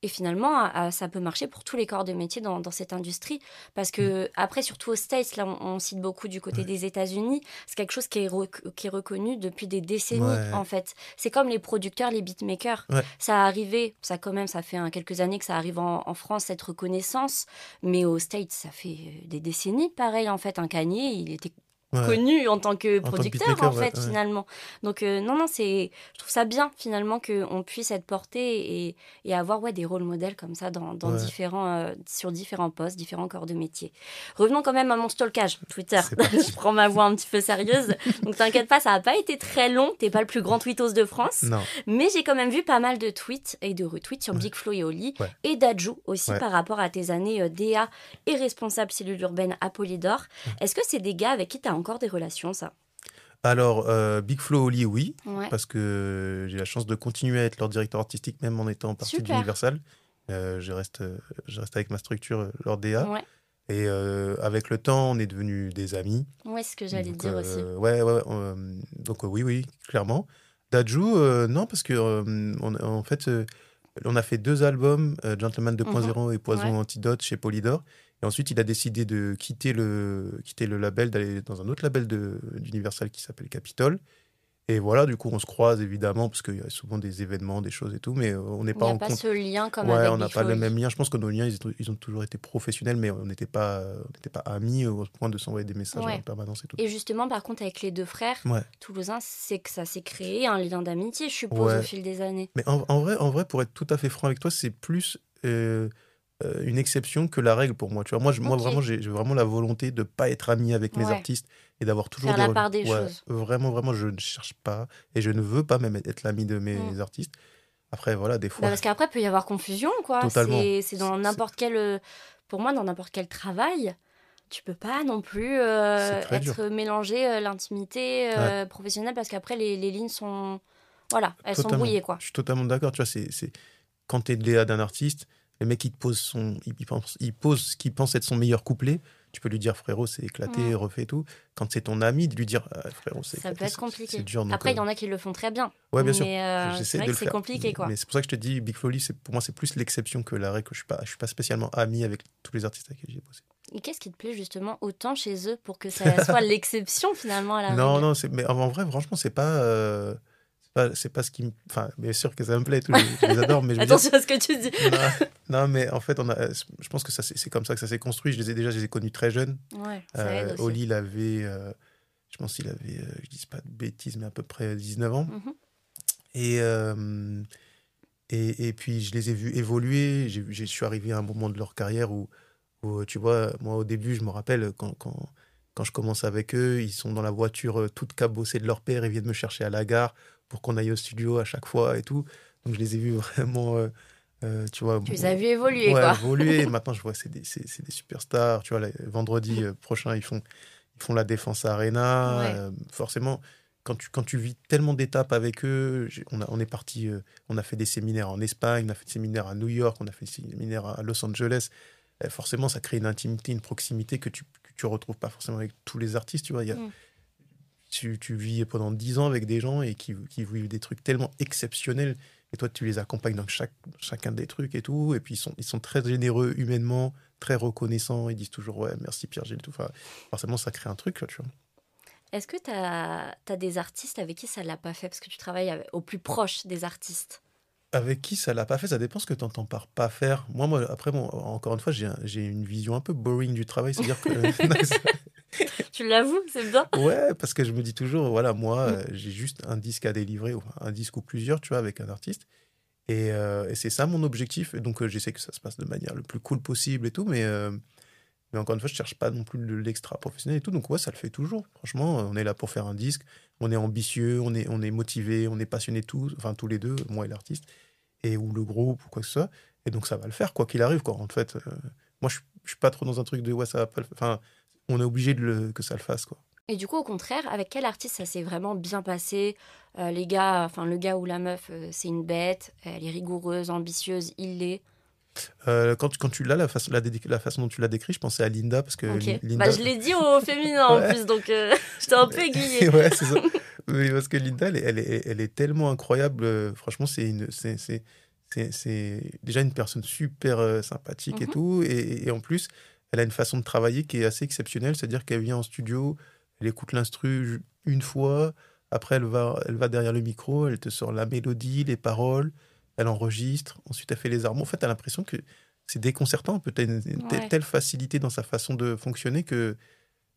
Et finalement, ça peut marcher pour tous les corps de métier dans, cette industrie. Parce que, mm. après, surtout aux States, là, on, cite beaucoup du côté des États-Unis, c'est quelque chose qui est, qui est reconnu depuis des décennies, en fait. C'est comme les producteurs, les beatmakers. Ça a arrivé, ça quand même, ça fait quelques années que ça arrive en, France, cette reconnaissance. Mais aux States, ça fait des décennies, pareil, en fait. Un Kanye, il était connu en tant que producteur en, fait finalement. Donc euh, non non c'est je trouve ça bien finalement qu'on puisse être porté et, et, avoir ouais des rôles modèles comme ça dans, dans différents euh, sur différents postes différents corps de métier. Revenons quand même à mon stalkage Twitter. Je prends ma voix un petit peu sérieuse. Donc t'inquiète pas ça n'a pas été très long. T'es pas le plus grand tweetos de France. Non. mais j'ai quand même vu pas mal de tweets et de retweets sur Big Flo et Oli et d'Adju aussi par rapport à tes années euh, DA et responsable cellule urbaine à Polydor. Est-ce que c'est des gars avec qui t'as encore des relations, ça? Alors, euh, Big Flo Oli, oui, parce que j'ai la chance de continuer à être leur directeur artistique, même en étant partie d'Universal. Euh, je, reste, je reste avec ma structure, euh, leur DA. Et euh, avec le temps, on est devenus des amis. Ouais, ce que j'allais dire aussi. Ouais, ouais, donc oui, oui, clairement. Daju, non, parce que en fait, on a fait deux albums, Gentleman 2.0 mhm. et Poison Antidote chez Polydor. Et ensuite, il a décidé de quitter le, quitter le label, d'aller dans un autre label d'Universal qui s'appelle Capitol. Et voilà, du coup, on se croise évidemment parce qu'il y a souvent des événements, des choses et tout, mais euh, on n'est pas en pas ce lien comme ouais, on n'a pas le même lien. Je pense que nos liens, ils, ont toujours été professionnels, mais on n'était pas, pas amis au point de s'envoyer des messages en permanence et tout. Et justement, par contre, avec les deux frères toulousains, c'est que ça s'est créé un lien d'amitié, je suppose, au fil des années. Mais en, vrai, en vrai, pour être tout à fait franc avec toi, c'est plus euh, euh, une exception que la règle pour moi. Tu vois, moi, je, moi vraiment, j'ai vraiment la volonté de pas être ami avec mes artistes et d'avoir toujours Faire des la part des choses. Vraiment, vraiment, je ne cherche pas et je ne veux pas même être l'ami de mes mm. artistes. Après, voilà, des fois. Bah, parce qu'après, il peut y avoir confusion, quoi. Totalement. C'est dans n'importe quel. Euh, pour moi, dans n'importe quel travail, tu peux pas non plus euh, être mélangé l'intimité professionnelle parce qu'après, les, les, lignes sont. Voilà, elles sont brouillées, quoi. Je suis totalement d'accord. Tu vois, c'est quand tu es Léa d'un artiste le mec, il te pose, son, il, pense, il pose ce qu'il pense être son meilleur couplet. Tu peux lui dire, frérot, c'est éclaté, refais tout. Quand c'est ton ami, de lui dire, ah, frérot, c'est Ça peut être compliqué. Après, il y en a qui le font très bien. Ouais, bien sûr. Euh, c'est vrai que c'est compliqué, quoi. Mais c'est pour ça que je te dis, Big Folly, pour moi, c'est plus l'exception que la règle. Que je suis pas, je suis pas spécialement ami avec tous les artistes avec qui j'ai bossé. Et qu'est-ce qui te plaît justement autant chez eux pour que ça soit l'exception finalement à la Non, règle? non, mais en vrai, franchement, c'est pas. Euh, c'est pas ce qui me. Enfin, bien sûr que ça me plaît, je les adore, mais je Attention à ce que tu dis. non, mais en fait, on a, je pense que c'est comme ça que ça s'est construit. Je les ai déjà, je les ai connus très jeunes. Ouais, ça euh, Oli, il avait, euh, je pense qu'il avait, euh, je dis pas de bêtises, mais à peu près 19 ans. Mhm. et, euh, et, et, puis, je les ai vus évoluer. Je suis arrivé à un moment de leur carrière où, où, tu vois, moi, au début, je me rappelle quand, quand quand je commence avec eux, ils sont dans la voiture toute cabossée de leur père, ils viennent me chercher à la gare pour qu'on aille au studio à chaque fois et tout. Donc je les ai vus vraiment, euh, euh, tu vois. Tu les as vus évoluer, ouais, quoi. évoluer. Maintenant, je vois, c'est des, des, superstars. Tu vois, vendredi euh, prochain, ils font, ils font la Défense Arena. forcément, quand tu, quand tu vis tellement d'étapes avec eux, on, a, on est parti, on a fait des séminaires en Espagne, on a fait des séminaires à New York, on a fait des séminaires à Los Angeles. forcément, ça crée une intimité, une proximité que tu que tu retrouves pas forcément avec tous les artistes. Tu vois, il y a, mm tu, tu, vis pendant dix ans avec des gens et qui, qui, vivent des trucs tellement exceptionnels. Et toi, tu les accompagnes dans chaque, chacun des trucs et tout. Et puis, ils sont, ils sont très généreux humainement, très reconnaissants. Ils disent toujours, ouais, merci Pierre-Gilles. Enfin, forcément, ça crée un truc, tu vois. Est-ce que tu as, as, des artistes avec qui ça ne l'a pas fait? Parce que tu travailles au plus proche des artistes. Avec qui ça l'a pas fait? Ça dépend ce que tu entends par pas faire. Moi, moi après, bon, encore une fois, j'ai une vision un peu boring du travail. C'est-à-dire que. tu l'avoues, c'est bien. Ouais, parce que je me dis toujours, voilà, moi, mm. euh, j'ai juste un disque à délivrer, ou un disque ou plusieurs, tu vois, avec un artiste. Et, euh, et c'est ça mon objectif. Et donc, euh, j'essaie que ça se passe de manière le plus cool possible et tout. Mais, mais encore une fois, je cherche pas non plus l'extra professionnel et tout. Donc, ouais, ça le fait toujours. Franchement, on est là pour faire un disque. On est ambitieux, on est, on est motivé, on est passionné tous, enfin, tous les deux, moi et l'artiste, et ou le groupe ou quoi que ce soit. Et donc, ça va le faire, quoi qu'il arrive, quoi. En fait, moi, je, je suis pas trop dans un truc de ouais, ça va pas le Enfin, on est obligé de le, que ça le fasse. Quoi. Et du coup, au contraire, avec quel artiste ça s'est vraiment bien passé? Euh, Les gars, enfin le gars ou la meuf, euh, c'est une bête, elle est rigoureuse, ambitieuse, il l'est. Euh, quand, quand tu l'as, la, façon, la, façon dont tu l'as décrit, je pensais à Linda. Parce que Linda... bah, je l'ai dit au féminin en plus, donc j'étais un peu aiguillée. ouais, c'est ça. oui, parce que Linda, elle, elle, est, elle est tellement incroyable. franchement, c'est une, c'est, c'est déjà une personne super sympathique et mmh tout. Et, en plus, elle a une façon de travailler qui est assez exceptionnelle. C'est-à-dire qu'elle vient en studio, elle écoute l'instru une fois, après elle va, elle va derrière le micro, elle te sort la mélodie, les paroles, elle enregistre, ensuite elle fait les armes. En fait, tu as l'impression que c'est déconcertant. Peut-être une, telle facilité dans sa façon de fonctionner que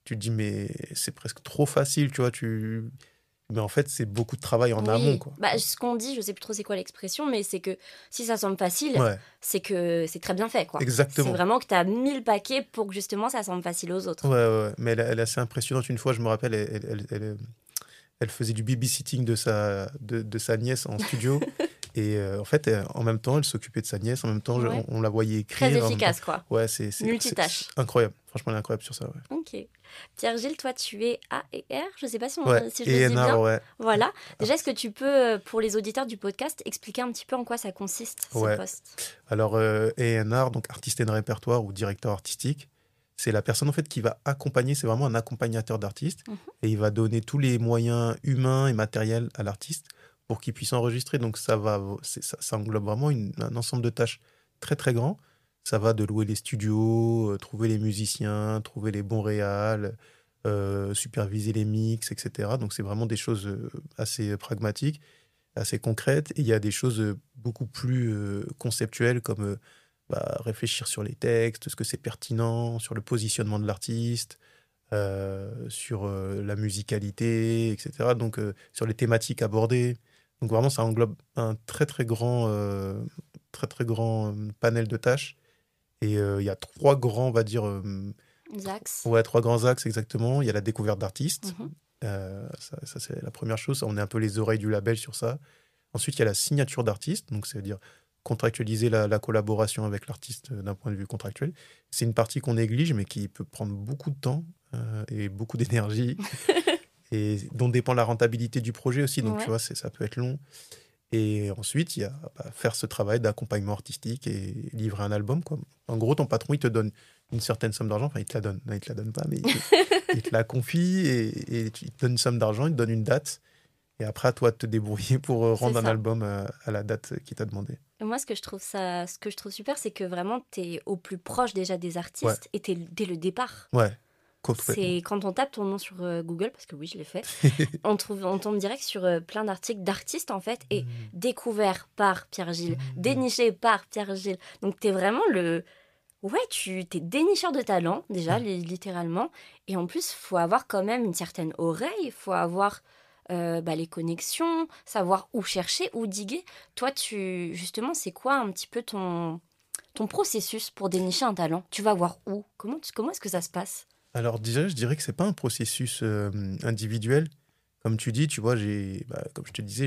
tu te dis, mais c'est presque trop facile, tu vois. Tu... Mais en fait, c'est beaucoup de travail en amont. Quoi. Bah, ce qu'on dit, je sais plus trop c'est quoi l'expression, mais c'est que si ça semble facile, c'est que c'est très bien fait. Quoi. Exactement. C'est vraiment que tu as mis le paquet pour que justement ça semble facile aux autres. Ouais, ouais. mais elle, est assez impressionnante. Une fois, je me rappelle, elle, elle, elle, faisait du babysitting de sa, de, de sa nièce en studio. Et euh, en fait, en même temps, elle s'occupait de sa nièce, en même temps, on, la voyait écrire. Très efficace, quoi. Ouais, c'est multitâche. Incroyable. Franchement, elle est incroyable sur ça. Ouais. Ok. Pierre-Gilles, toi, tu es A et R. Je ne sais pas si, on, si je le dis bien. Ouais. Voilà. Déjà, est-ce que tu peux, euh, pour les auditeurs du podcast, expliquer un petit peu en quoi ça consiste, ce poste? Alors, euh, ENR, donc artiste et de répertoire ou directeur artistique, c'est la personne en fait qui va accompagner, c'est vraiment un accompagnateur d'artiste, mhm. et il va donner tous les moyens humains et matériels à l'artiste pour qu'il puisse enregistrer. Donc ça va, ça, englobe vraiment un ensemble de tâches très très grand. Ça va de louer les studios, euh, trouver les musiciens, trouver les bons réals, euh, superviser les mix, etc. Donc c'est vraiment des choses euh, assez pragmatiques, assez concrètes. Et il y a des choses beaucoup plus conceptuelles comme bah, réfléchir sur les textes, ce que c'est pertinent, sur le positionnement de l'artiste, sur la musicalité, etc. Donc sur les thématiques abordées. Donc vraiment, ça englobe un très très grand, euh, très très grand euh, panel de tâches. Et euh, il y a trois grands, on va dire. axes. Ouais, trois grands axes exactement. Il y a la découverte d'artistes. Mhm. ça, c'est la première chose. On est un peu les oreilles du label sur ça. Ensuite, il y a la signature d'artiste. Donc, c'est-à-dire contractualiser la, la collaboration avec l'artiste d'un point de vue contractuel. C'est une partie qu'on néglige, mais qui peut prendre beaucoup de temps et beaucoup d'énergie. et dont dépend la rentabilité du projet aussi. Donc, tu vois, ça peut être long. Et ensuite, il y a bah, faire ce travail d'accompagnement artistique et livrer un album. Quoi. En gros, ton patron, il te donne une certaine somme d'argent. Enfin, il te la donne. Non, il te la donne pas, mais il te, la confie et, il te donne une somme d'argent, il te donne une date. Et après, à toi de te débrouiller pour euh, rendre un album euh, à, la date qu'il t'a demandé. moi, ce que je trouve, ça, ce que je trouve super, c'est que vraiment, tu es au plus proche déjà des artistes et tu es dès le départ. Ouais. C'est quand on tape ton nom sur euh, Google, parce que oui, je l'ai fait, on, trouve, on tombe direct sur euh, plein d'articles d'artistes, en fait, et mmh. découvert par Pierre-Gilles, mmh. déniché par Pierre-Gilles. Donc, tu es vraiment le. Ouais, tu es dénicheur de talent, déjà, littéralement. Et en plus, faut avoir quand même une certaine oreille, il faut avoir euh, bah, les connexions, savoir où chercher, où diguer. Toi, tu justement, c'est quoi un petit peu ton, ton processus pour dénicher un talent? Tu vas voir où? Comment, comment est-ce que ça se passe? Alors déjà, je dirais que c'est pas un processus euh, individuel. Comme tu dis, tu vois, j'ai, bah, comme je te disais,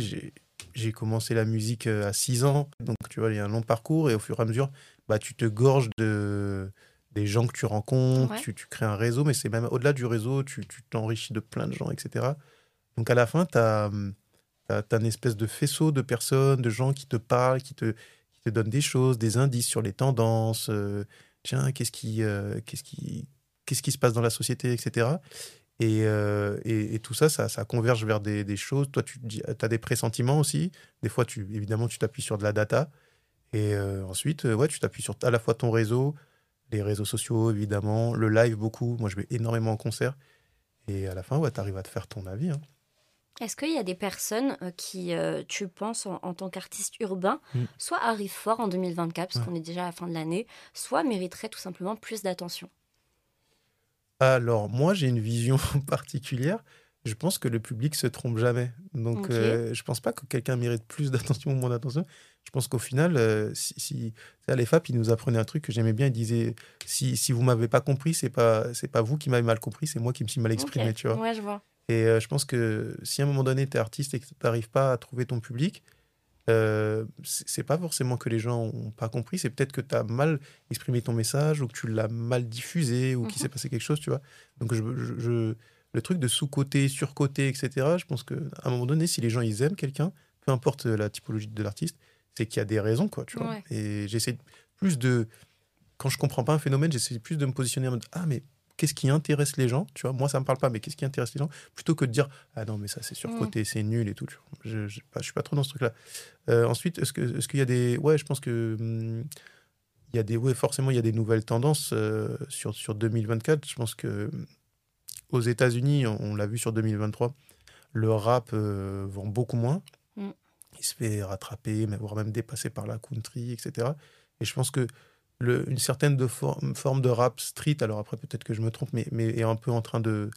j'ai commencé la musique euh, à 6 ans. Donc, tu vois, il y a un long parcours et au fur et à mesure, bah, tu te gorges de, des gens que tu rencontres, tu, tu, crées un réseau, mais c'est même au-delà du réseau, tu t'enrichis de plein de gens, etc. Donc, à la fin, tu as, as, une espèce de faisceau de personnes, de gens qui te parlent, qui te, qui te donnent des choses, des indices sur les tendances. Euh, tiens, qu'est-ce qui, qu'est-ce qui, qu'est-ce qui se passe dans la société, etc. Euh, et, et, tout ça, ça, ça, converge vers des, des choses. Toi, tu as des pressentiments aussi. Des fois, tu, évidemment, tu t'appuies sur de la data. Et euh, ensuite, euh, ouais, tu t'appuies sur à la fois ton réseau, les réseaux sociaux, évidemment, le live beaucoup. Moi, je vais énormément en concert. Et à la fin, ouais, tu arrives à te faire ton avis. Hein. Est-ce qu'il y a des personnes qui, tu penses, en, tant qu'artiste urbain, mm. soit arrivent fort en 2024, parce qu'on est déjà à la fin de l'année, soit mériteraient tout simplement plus d'attention? Alors, moi, j'ai une vision particulière. Je pense que le public se trompe jamais. Donc, je euh, je pense pas que quelqu'un mérite plus d'attention ou moins d'attention. Je pense qu'au final, euh, si, si à l'EFAP, il nous apprenait un truc que j'aimais bien. Il disait si, si vous m'avez pas compris, c'est pas c'est pas vous qui m'avez mal compris, c'est moi qui me suis mal exprimé, tu vois. Ouais, je vois. Et euh, je pense que si à un moment donné, tu es artiste et que tu n'arrives pas à trouver ton public, euh, c'est pas forcément que les gens ont pas compris, c'est peut-être que tu as mal exprimé ton message ou que tu l'as mal diffusé ou qu'il s'est mhm. passé quelque chose, tu vois. Donc, je, je, le truc de sous-côté, sur-côté, etc., je pense qu'à un moment donné, si les gens ils aiment quelqu'un, peu importe la typologie de l'artiste, c'est qu'il y a des raisons, quoi, tu vois. Et j'essaie plus de. Quand je comprends pas un phénomène, j'essaie plus de me positionner en mode Ah, mais qu'est-ce qui intéresse les gens, tu vois. Moi, ça me parle pas, mais qu'est-ce qui intéresse les gens, plutôt que de dire, ah non, mais ça, c'est surcoté, mm. c'est nul et tout. Je, je, je, suis pas trop dans ce truc-là. Euh, ensuite, est-ce qu'il est qu'il y a des. Ouais, je pense que. Hmm, il y a des. Ouais, forcément, il y a des nouvelles tendances euh, sur, sur 2024. Je pense que. Aux États-Unis, on, l'a vu sur 2023, le rap euh, vend beaucoup moins. Mm. Il se fait rattraper, voire même dépasser par la country, etc. Et je pense que une certaine de forme de rap street, alors après peut-être que je me trompe, mais, mais est un peu en train de,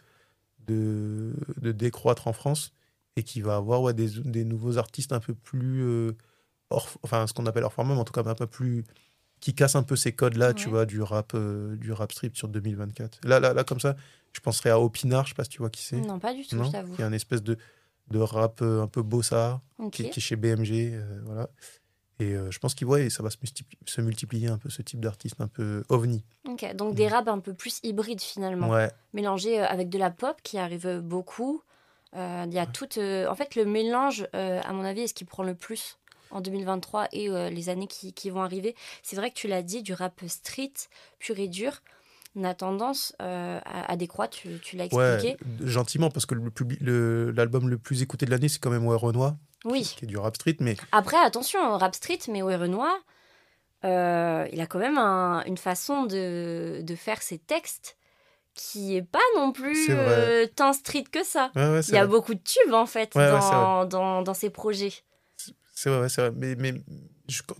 de, décroître en France et qui va avoir ouais, des, des nouveaux artistes un peu plus, euh, enfin ce qu'on appelle hors format, mais en tout cas un peu plus, qui cassent un peu ces codes-là, tu vois, du rap, euh, du rap street sur 2024. Là, là, là, comme ça, je penserais à Opinard, je sais pas si tu vois qui c'est. Non, pas du tout, je t'avoue. Qui est un espèce de, de rap euh, un peu bossa, qui, qui, est chez BMG, voilà. Et euh, je pense qu'il et ça va se, se, multiplier un peu ce type d'artiste un peu ovni. Ok, donc des raps un peu plus hybrides finalement. Ouais. Mélangés euh, avec de la pop qui arrive beaucoup. Euh, il y a tout. en fait, le mélange, à mon avis, est ce qui prend le plus en 2023 et les années qui, qui, vont arriver. C'est vrai que tu l'as dit, du rap street, pur et dur on a tendance à, à, décroître, tu, tu l'as expliqué. Ouais, gentiment, parce que l'album le, le, le, plus écouté de l'année, c'est quand même Ouais Renoir oui. qui est du rap street. Mais... Après, attention, rap street, mais ouais, Renoir, euh, il a quand même une façon de, de, faire ses textes qui est pas non plus euh, tant street que ça. il y a beaucoup de tubes en fait dans, dans, dans, ses projets. C'est vrai, c'est vrai. Mais, mais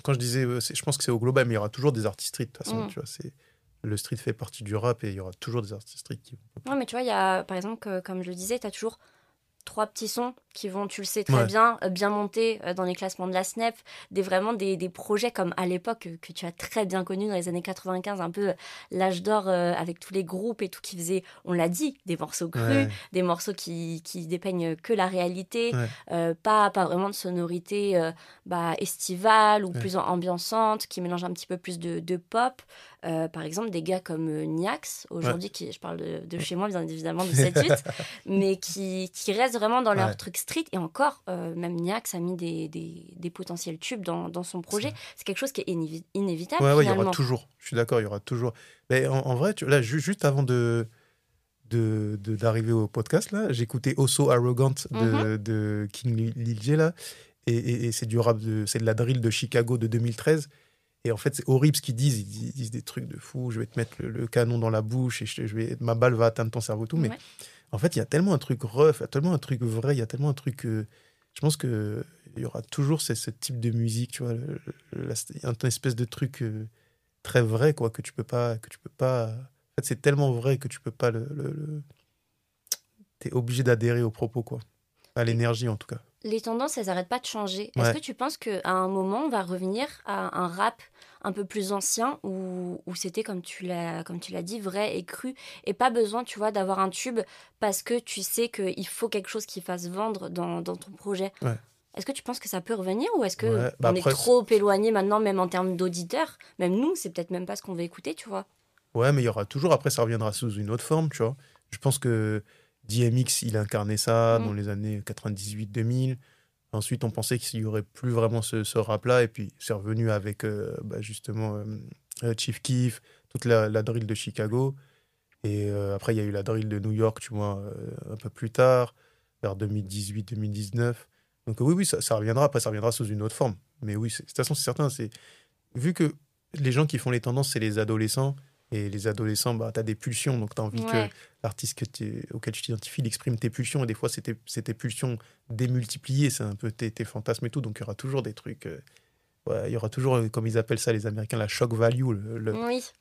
quand je disais, euh, je pense que c'est au global, mais il y aura toujours des artistes street de toute façon. Mm. Tu vois, c'est le street fait partie du rap et il y aura toujours des artistes street qui vont. Ouais, mais tu vois, il y a, par exemple, comme je le disais, tu as toujours trois petits sons qui vont, tu le sais très bien, euh, bien monter euh, dans les classements de la SNEP, des vraiment des, des projets comme à l'époque euh, que tu as très bien connu dans les années 95, un peu l'âge d'or avec tous les groupes et tout qui faisait, on l'a dit, des morceaux crus, des morceaux qui, qui dépeignent que la réalité, pas, pas vraiment de sonorité bah, estivale ou plus ambiançante, qui mélange un petit peu plus de, de pop. Par exemple, des gars comme Niax, aujourd'hui, qui je parle de, de, chez moi, bien évidemment, de 7-8, mais qui, qui restent vraiment dans leur truc street. Et encore, euh, même Niax a mis des, des, des potentiels tubes dans, dans son projet. C'est quelque chose qui est inévitable. Ouais, il y aura toujours. Je suis d'accord, il y aura toujours. Mais en, vrai, tu, là, juste avant de d'arriver de, au podcast là j'écoutais Also Arrogant de, mhm. de King Lil là et, et, c'est du rap c'est de la drill de Chicago de 2013 et en fait c'est horrible ce qu'ils disent ils, disent des trucs de fou je vais te mettre le, canon dans la bouche et je, vais ma balle va atteindre ton cerveau tout mais en fait, il y a tellement un truc rough, il y a tellement un truc vrai, il y a tellement un truc. Euh, je pense qu'il y aura toujours ce, ce, type de musique, tu vois. Il y a un espèce de truc euh, très vrai, quoi, que tu peux pas. Que tu peux pas en fait, c'est tellement vrai que tu peux pas le. le, Tu es obligé d'adhérer aux propos, quoi. À l'énergie, en tout cas. Les tendances, elles n'arrêtent pas de changer. Est-ce que tu penses qu'à un moment, on va revenir à un rap un peu plus ancien où, où c'était comme tu l'as comme tu l'as dit vrai et cru et pas besoin tu vois d'avoir un tube parce que tu sais qu'il faut quelque chose qui fasse vendre dans, dans ton projet. Est-ce que tu penses que ça peut revenir ou est-ce que bah on est trop éloigné maintenant même en termes d'auditeurs? Même nous c'est peut-être même pas ce qu'on veut écouter tu vois. Ouais mais il y aura toujours après ça reviendra sous une autre forme tu vois. Je pense que DMX il incarnait ça mmh. dans les années 98 2000 Ensuite, on pensait qu'il n'y aurait plus vraiment ce, rap-là. Et puis, c'est revenu avec euh, bah, justement euh, euh, Chief Keef, toute la, drill de Chicago. Et après, il y a eu la drill de New York, tu vois, un peu plus tard, vers 2018-2019. Donc oui, oui, ça, reviendra. Après, ça reviendra sous une autre forme. Mais oui, de toute façon, c'est certain. Vu que les gens qui font les tendances, c'est les adolescents. Et les adolescents, bah, tu as des pulsions, donc tu as envie que l'artiste auquel tu t'identifies, il exprime tes pulsions. Et des fois, c'est tes, pulsions démultipliées, c'est un peu tes, fantasmes et tout. Donc il y aura toujours des trucs. Euh, il y aura toujours, euh, comme ils appellent ça, les Américains, la shock value, le,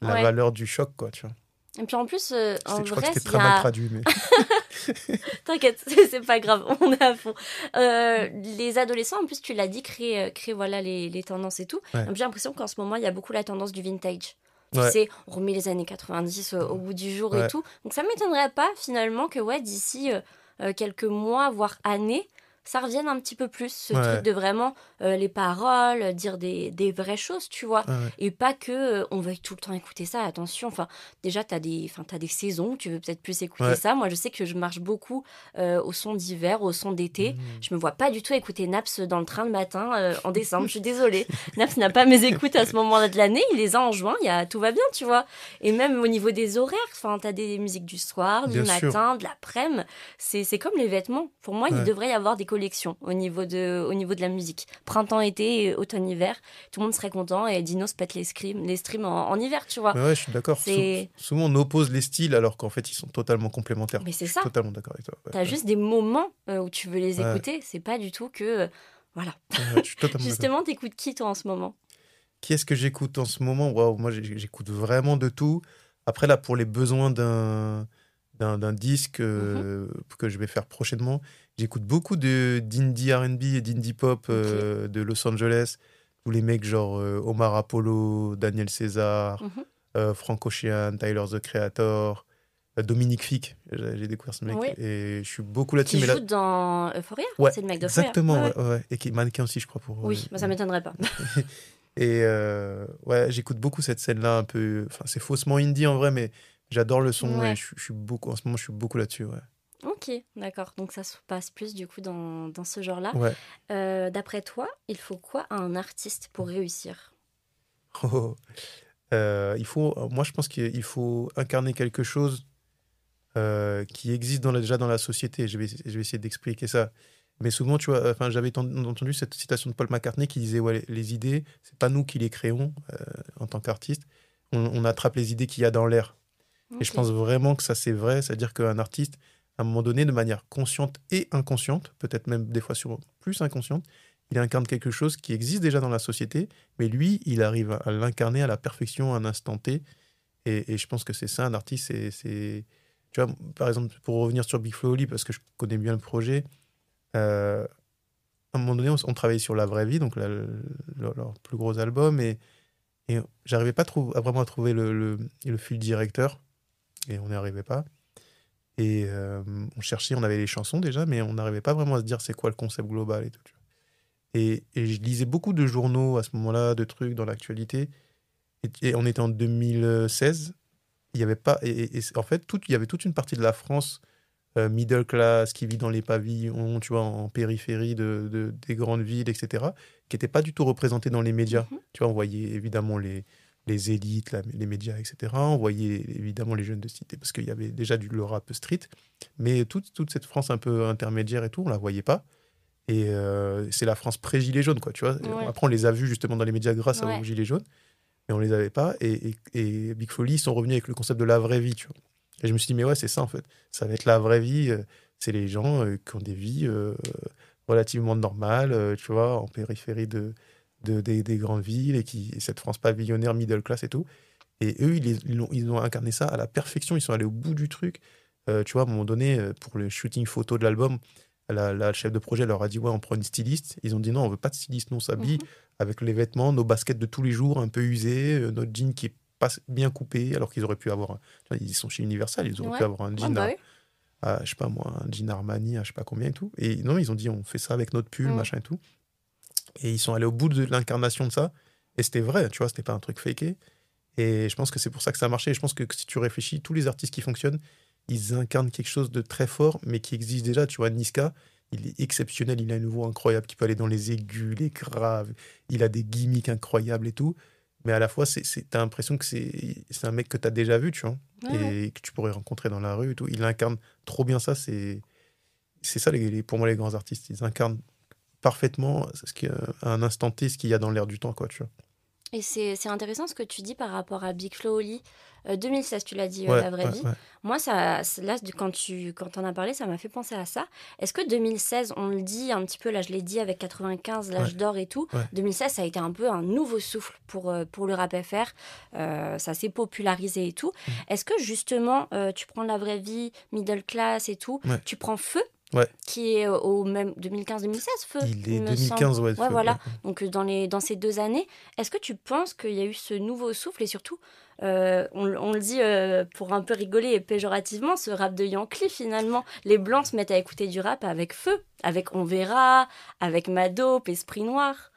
la valeur du choc, quoi, tu vois. Et puis en plus, euh, en je crois que c'était très mal traduit, mais. T'inquiète, c'est pas grave, on est à fond. les adolescents, en plus, tu l'as dit, créent, créent voilà, les, les, tendances et tout. J'ai l'impression qu'en ce moment, il y a beaucoup la tendance du vintage. Tu sais, on remet les années 90 euh, au bout du jour et tout. Donc ça m'étonnerait pas finalement que ouais, d'ici euh, euh, quelques mois, voire années, ça revienne un petit peu plus, ce truc de vraiment euh, les paroles, dire des, des, vraies choses, tu vois. Et pas que euh, on veuille tout le temps écouter ça, attention. Enfin, déjà, tu as, des, as des saisons, tu veux peut-être plus écouter ça. Moi, je sais que je marche beaucoup euh, au son d'hiver, au son d'été. Mmh. Je me vois pas du tout écouter Naps dans le train le matin en décembre. je suis désolée. Naps n'a pas mes écoutes à ce moment-là de l'année, il les a en juin, y a, tout va bien, tu vois. Et même au niveau des horaires, tu as des musiques du soir, du matin, de l'après-midi. C'est comme les vêtements. Pour moi, il devrait y avoir des collection au niveau de, au niveau de la musique. Printemps, été, automne, hiver, tout le monde serait content et Dino se pète les, streams, les streams en, hiver, tu vois. ouais, je suis d'accord. souvent, on oppose les styles alors qu'en fait, ils sont totalement complémentaires. Mais c'est ça. totalement d'accord avec toi. tu as juste des moments euh, où tu veux les écouter. C'est pas du tout que. Euh, voilà. Justement, t'écoutes qui, toi, en ce moment? Qui est-ce que j'écoute en ce moment? Waouh, moi, j'écoute vraiment de tout. Après, là, pour les besoins d'un d'un disque euh, mm-hmm. que je vais faire prochainement. J'écoute beaucoup de d'indie R&B et d'indie pop euh, de Los Angeles. Tous les mecs genre euh, Omar Apollo, Daniel César. Frank Ocean, Tyler the Creator, Dominique Fick. J'ai découvert ce mec et je suis beaucoup là-dessus. Qui joue dans Euphoria ouais, C'est le mec d'Euphoria Exactement, ouais. et qui est mannequin aussi, je crois. Pour, oui, ça m'étonnerait pas. et ouais, j'écoute beaucoup cette scène-là un peu. Enfin, c'est faussement indie en vrai, mais J'adore le son et je, suis beaucoup, en ce moment, je suis beaucoup là-dessus. Ouais. Ok, d'accord. Donc ça se passe plus du coup dans, dans ce genre-là. Euh, d'après toi, il faut quoi à un artiste pour réussir? Oh, euh, il faut, Moi, je pense qu'il faut incarner quelque chose euh, qui existe dans déjà dans la société. Je vais, je vais essayer d'expliquer ça. Mais souvent, tu vois, enfin, j'avais entendu cette citation de Paul McCartney qui disait ouais, les, idées, c'est pas nous qui les créons en tant qu'artistes. On, on, attrape les idées qu'il y a dans l'air. Et je pense vraiment que ça, c'est vrai. C'est-à-dire qu'un artiste, à un moment donné, de manière consciente et inconsciente, peut-être même des fois sur plus inconsciente, il incarne quelque chose qui existe déjà dans la société, mais lui, il arrive à l'incarner à la perfection à un instant T. Et, je pense que c'est ça, un artiste. C'est, tu vois, par exemple, pour revenir sur Big Flo Oli, parce que je connais bien le projet, euh, à un moment donné, on, travaillait sur La Vraie Vie, donc leur, plus gros album, et, j'arrivais pas à vraiment à trouver le, le fil directeur et on n'y arrivait pas. Et euh, on cherchait, on avait les chansons déjà, mais on n'arrivait pas vraiment à se dire c'est quoi le concept global et tout. Et, et je lisais beaucoup de journaux à ce moment-là, de trucs dans l'actualité. Et, on était en 2016. Il y avait pas. Et, en fait, tout, il y avait toute une partie de la France euh, middle class qui vit dans les pavillons, tu vois, en périphérie de, de des grandes villes, etc., qui n'était pas du tout représentée dans les médias. Mm-hmm. Tu vois, on voyait évidemment les, les élites, les médias, etc. On voyait évidemment les jeunes de cité parce qu'il y avait déjà du le rap street, mais toute, toute cette France un peu intermédiaire et tout, on la voyait pas. Et euh, c'est la France pré-gilet jaune, quoi, tu vois. Après, on les a vus justement dans les médias grâce à aux gilets jaunes, mais on les avait pas. Et, et, Big Folly, ils sont revenus avec le concept de la vraie vie, tu vois. Et je me suis dit, mais ouais, c'est ça en fait. Ça va être la vraie vie. Euh, c'est les gens euh, qui ont des vies relativement normales, tu vois, en périphérie de, des, grandes villes et qui cette France pavillonnaire middle class et tout. Et eux, ils, ils, ont, ils ont incarné ça à la perfection. Ils sont allés au bout du truc. Euh, tu vois, à un moment donné, euh, pour le shooting photo de l'album, la, chef de projet leur a dit Ouais, on prend une styliste. Ils ont dit Non, on veut pas de styliste, nous on s'habille mhm. avec les vêtements, nos baskets de tous les jours un peu usés, euh, notre jean qui est pas bien coupé, alors qu'ils auraient pu avoir. ils sont chez Universal, ils auraient pu avoir un jean. Bah à, je sais pas moi, un jean Armani, à je sais pas combien et tout. Et non, ils ont dit on fait ça avec notre pull, machin et tout. Et ils sont allés au bout de l'incarnation de ça. Et c'était vrai, tu vois, c'était pas un truc faké. Et je pense que c'est pour ça que ça a marché. Et je pense que si tu réfléchis, tous les artistes qui fonctionnent, ils incarnent quelque chose de très fort, mais qui existe déjà. Tu vois, Niska, il est exceptionnel, il a une voix incroyable qui peut aller dans les aigus, les graves, il a des gimmicks incroyables et tout. Mais à la fois, c'est, t'as l'impression que c'est, un mec que tu as déjà vu, tu vois, et que tu pourrais rencontrer dans la rue et tout. Il incarne trop bien ça. C'est, c'est ça, les, pour moi, les grands artistes. Ils incarnent parfaitement ce qui, à un instant T ce qu'il y a dans l'air du temps, quoi, tu vois. Et c'est intéressant ce que tu dis par rapport à Big Flo Oli. 2016, tu l'as dit, euh, la vraie vie. Moi, ça, là, quand tu quand en as parlé, ça m'a fait penser à ça. Est-ce que 2016, on le dit un petit peu, là, je l'ai dit avec 95, l'âge d'or et tout, 2016, ça a été un peu un nouveau souffle pour, euh, pour le rap FR. Euh, ça s'est popularisé et tout. Mm. Est-ce que justement, tu prends la vraie vie, middle class et tout, tu prends feu Ouais. Qui est au même 2015-2016, Feu Il est 2015, ouais. ouais voilà. Donc dans, les, dans ces deux années, est-ce que tu penses qu'il y a eu ce nouveau souffle et surtout, euh, on, le dit euh, pour un peu rigoler et péjorativement, ce rap de Yankee finalement. Les Blancs se mettent à écouter du rap avec Feu, avec On Verra, avec Madope, Esprit Noir.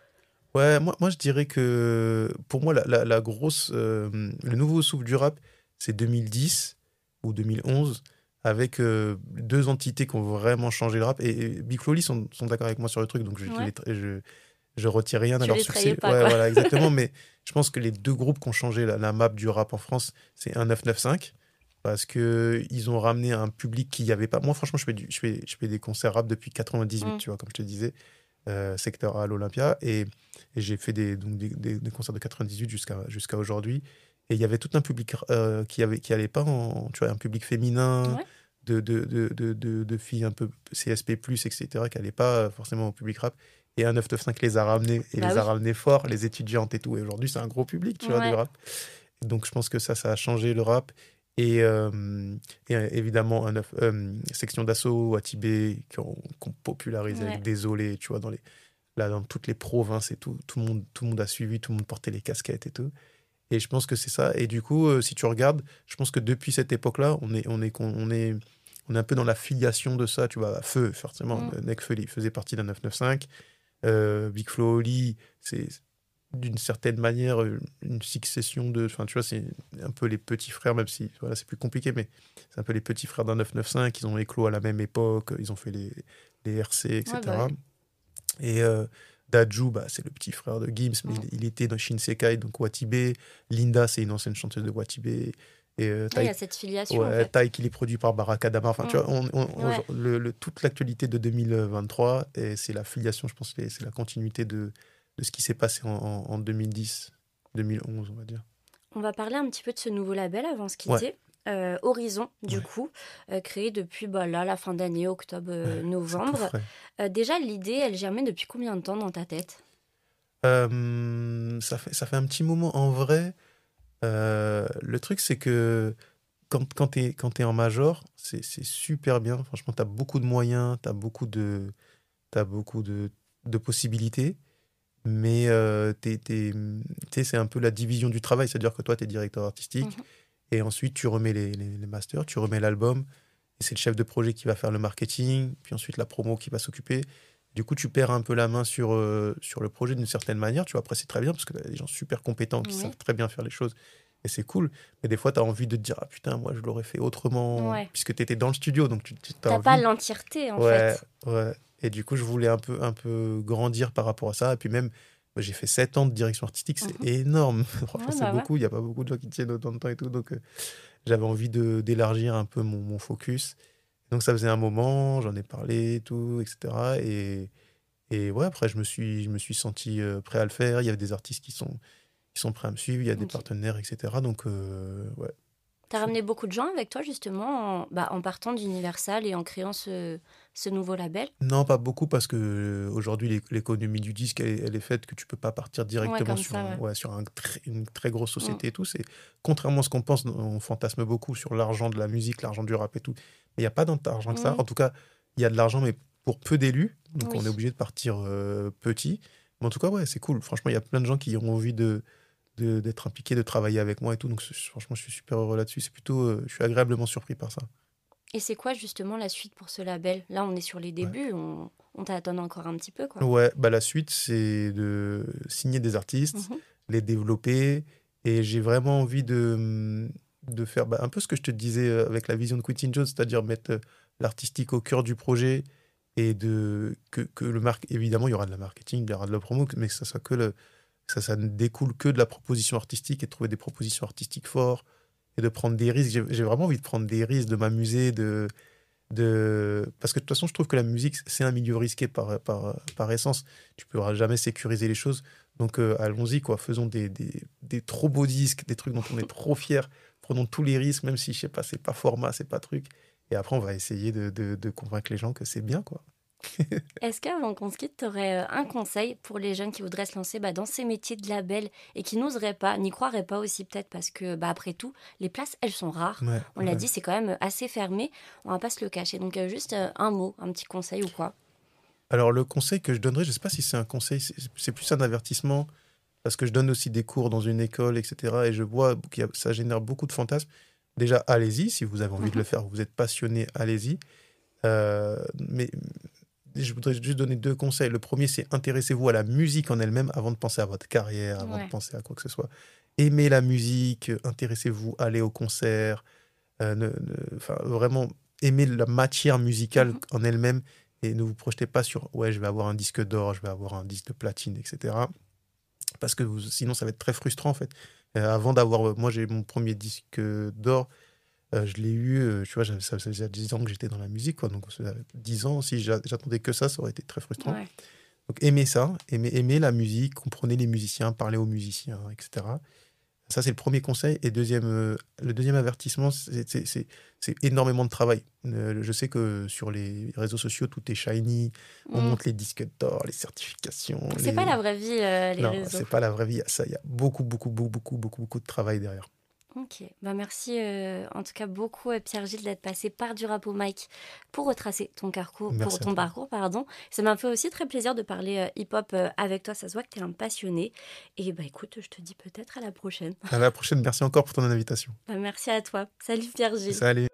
Ouais, moi, moi je dirais que pour moi, la, la, grosse, euh, le nouveau souffle du rap, c'est 2010 ou 2011 avec deux entités qui ont vraiment changé le rap. Et, Big Flo sont, sont d'accord avec moi sur le truc, donc je, je, je retire rien à leur succès. Pas, ouais, voilà, exactement. mais je pense que les deux groupes qui ont changé la, map du rap en France, c'est 1995 parce que ils ont ramené un public qui n'y avait pas. Moi, franchement, je fais, du, je fais, je fais des concerts rap depuis 98, mm. tu vois, comme je te disais, euh, secteur à l'Olympia, et, et j'ai fait des, donc des, des, concerts de 98 jusqu'à jusqu'à aujourd'hui. Et il y avait tout un public euh, qui avait qui allait pas en, tu vois, un public féminin. De, de, de, de filles un peu CSP+, etc., qui n'allaient pas forcément au public rap. Et un 995 les a ramenés, et bah les a ramenés fort, les étudiantes et tout. Et aujourd'hui, c'est un gros public, tu vois, du rap. donc, je pense que ça, ça a changé le rap. Et, euh, et évidemment, un, euh, section d'assaut à Tibet qui ont, popularisé avec Désolé, tu vois, dans, les, là, dans toutes les provinces et tout. Tout le, monde, tout le monde a suivi, tout le monde portait les casquettes et tout. Et je pense que c'est ça. Et du coup, euh, si tu regardes, je pense que depuis cette époque-là, on est, on, est, on, est, on est un peu dans la filiation de ça, tu vois. Feu, forcément. Mm. Nekfeu, il faisait partie d'un 995. Euh, Big Flo Oli, c'est d'une certaine manière une succession de. Enfin, tu vois, c'est un peu les petits frères, même si voilà, c'est plus compliqué, mais c'est un peu les petits frères d'un 995. Ils ont éclos à la même époque, ils ont fait les, les RC, etc. Bah Et euh, Daju, bah, c'est le petit frère de Gims, mais il, était dans Shinsekai, donc Watibé. Linda, c'est une ancienne chanteuse de Watibé. Et euh, il y a cette filiation. Ouais, en fait. qui est produit par Barakadama. Enfin, tu vois, on, le, toute l'actualité de 2023, c'est la filiation, je pense, c'est la continuité de, de ce qui s'est passé en, 2010, 2011, on va dire. On va parler un petit peu de ce nouveau label avant de se quitter. Euh, Horizon, du coup, euh, créé depuis bah, là, la fin d'année, octobre-novembre. déjà, l'idée, elle germait depuis combien de temps dans ta tête? Ça, fait, ça fait un petit moment. En vrai, euh, le truc, c'est que quand, quand tu es, es, en major, c'est super bien. Franchement, tu as beaucoup de moyens, tu as beaucoup de, as beaucoup de, de possibilités. Mais euh, c'est un peu la division du travail. C'est-à-dire que toi, tu es directeur artistique. Mhm. Et ensuite, tu remets les, les, les masters, tu remets l'album. Et c'est le chef de projet qui va faire le marketing. Puis ensuite, la promo qui va s'occuper. Du coup, tu perds un peu la main sur, euh, sur le projet d'une certaine manière. Tu vois, après, c'est très bien parce que tu as des gens super compétents qui savent très bien faire les choses. Et c'est cool. Mais des fois, tu as envie de te dire Ah putain, moi, je l'aurais fait autrement. Puisque tu étais dans le studio. Donc, tu n'as pas l'entièreté, en fait. Ouais. Et du coup, je voulais un peu, un peu grandir par rapport à ça. Et puis, même, bah, j'ai fait 7 ans de direction artistique. C'est mhm. énorme. Franchement, c'est bah beaucoup. Il n'y a pas beaucoup de gens qui tiennent autant de temps et tout. Donc, euh, j'avais envie d'élargir un peu mon, mon focus. Donc ça faisait un moment, j'en ai parlé, tout, etc. Et, et ouais, après, je me suis, je me suis senti euh, prêt à le faire. Il y avait des artistes qui sont, qui sont prêts à me suivre, il y a des partenaires, etc. Donc, euh, ouais. Tu as ramené beaucoup de gens avec toi, justement, en, bah, en partant d'Universal et en créant ce, ce, nouveau label? Non, pas beaucoup, parce que euh, aujourd'hui, l'économie du disque, elle, est faite que tu peux pas partir directement sur, ouais. sur un, une très grosse société mm. et tout. C'est Contrairement à ce qu'on pense, on fantasme beaucoup sur l'argent de la musique, l'argent du rap et tout il n'y a pas tant d'argent que ça. En tout cas, il y a de l'argent, mais pour peu d'élus. Donc, on est obligé de partir euh, petit. Mais en tout cas, ouais, c'est cool. Franchement, il y a plein de gens qui ont envie de d'être impliqués, de travailler avec moi et tout. Donc, franchement, je suis super heureux là-dessus. C'est plutôt, euh, je suis agréablement surpris par ça. Et c'est quoi justement la suite pour ce label? Là, on est sur les débuts. On, on t'attend encore un petit peu, quoi. Ouais, bah la suite, c'est de signer des artistes, mhm. les développer. Et j'ai vraiment envie de de faire bah, un peu ce que je te disais euh, avec la vision de Quentin Jones, c'est-à-dire mettre euh, l'artistique au cœur du projet et de que, que le marque évidemment il y aura de la marketing, il y aura de la promo, mais ça soit que le, ça, ça ne découle que de la proposition artistique et de trouver des propositions artistiques fortes et de prendre des risques. J'ai vraiment envie de prendre des risques, de m'amuser, de, de parce que de toute façon je trouve que la musique c'est un milieu risqué par, par, par essence. Tu ne pourras jamais sécuriser les choses. Donc euh, allons-y quoi, faisons des, des, des, trop beaux disques, des trucs dont on est trop fier prenons tous les risques, même si je sais pas, c'est pas format, c'est pas truc. Et après, on va essayer de, de, convaincre les gens que c'est bien, quoi. Est-ce qu'avant qu'on se quitte, tu aurais euh, un conseil pour les jeunes qui voudraient se lancer bah, dans ces métiers de label et qui n'oseraient pas, n'y croiraient pas aussi peut-être parce que, bah, après tout, les places, elles sont rares. On l'a dit, c'est quand même assez fermé. On va pas se le cacher. Donc, euh, juste euh, un mot, un petit conseil ou quoi? Alors, le conseil que je donnerais, je ne sais pas si c'est un conseil, c'est plus un avertissement parce que je donne aussi des cours dans une école, etc. Et je vois que ça génère beaucoup de fantasmes. Déjà, allez-y, si vous avez envie de le mhm. faire, vous êtes passionné, allez-y. mais je voudrais juste donner deux conseils. Le premier, c'est intéressez-vous à la musique en elle-même avant de penser à votre carrière, avant de penser à quoi que ce soit. Aimez la musique, intéressez-vous, allez au concert. Euh, vraiment, aimez la matière musicale mhm. en elle-même et ne vous projetez pas sur ouais, je vais avoir un disque d'or, je vais avoir un disque de platine, etc. Parce que sinon, ça va être très frustrant en fait. Euh, avant d'avoir, moi, j'ai mon premier disque d'or euh, je l'ai eu, euh, tu vois, ça, faisait 10 ans que j'étais dans la musique, quoi. Donc, 10 ans, si j'attendais que ça, ça aurait été très frustrant. Donc, aimez ça, aimez, aimez la musique, comprenez les musiciens, parlez aux musiciens, etc. Ça, c'est le premier conseil. Et deuxième, euh, le deuxième avertissement, c'est énormément de travail. je sais que sur les réseaux sociaux, tout est shiny. On mm. monte les disques d'or, les certifications. C'est pas la vraie vie, les non, c'est pas la vraie vie. Ça, il y a beaucoup, beaucoup, beaucoup, beaucoup, beaucoup, beaucoup de travail derrière. Ok, bah merci euh, en tout cas beaucoup euh, Pierre-Gilles d'être passé par du rap au mic pour retracer ton parcours, pour ton parcours pardon. Ça m'a fait aussi très plaisir de parler euh, hip-hop avec toi, ça se voit que tu es un passionné. Et bah écoute, je te dis peut-être à la prochaine. À la prochaine, merci encore pour ton invitation. Bah, merci à toi. Salut Pierre-Gilles. Salut.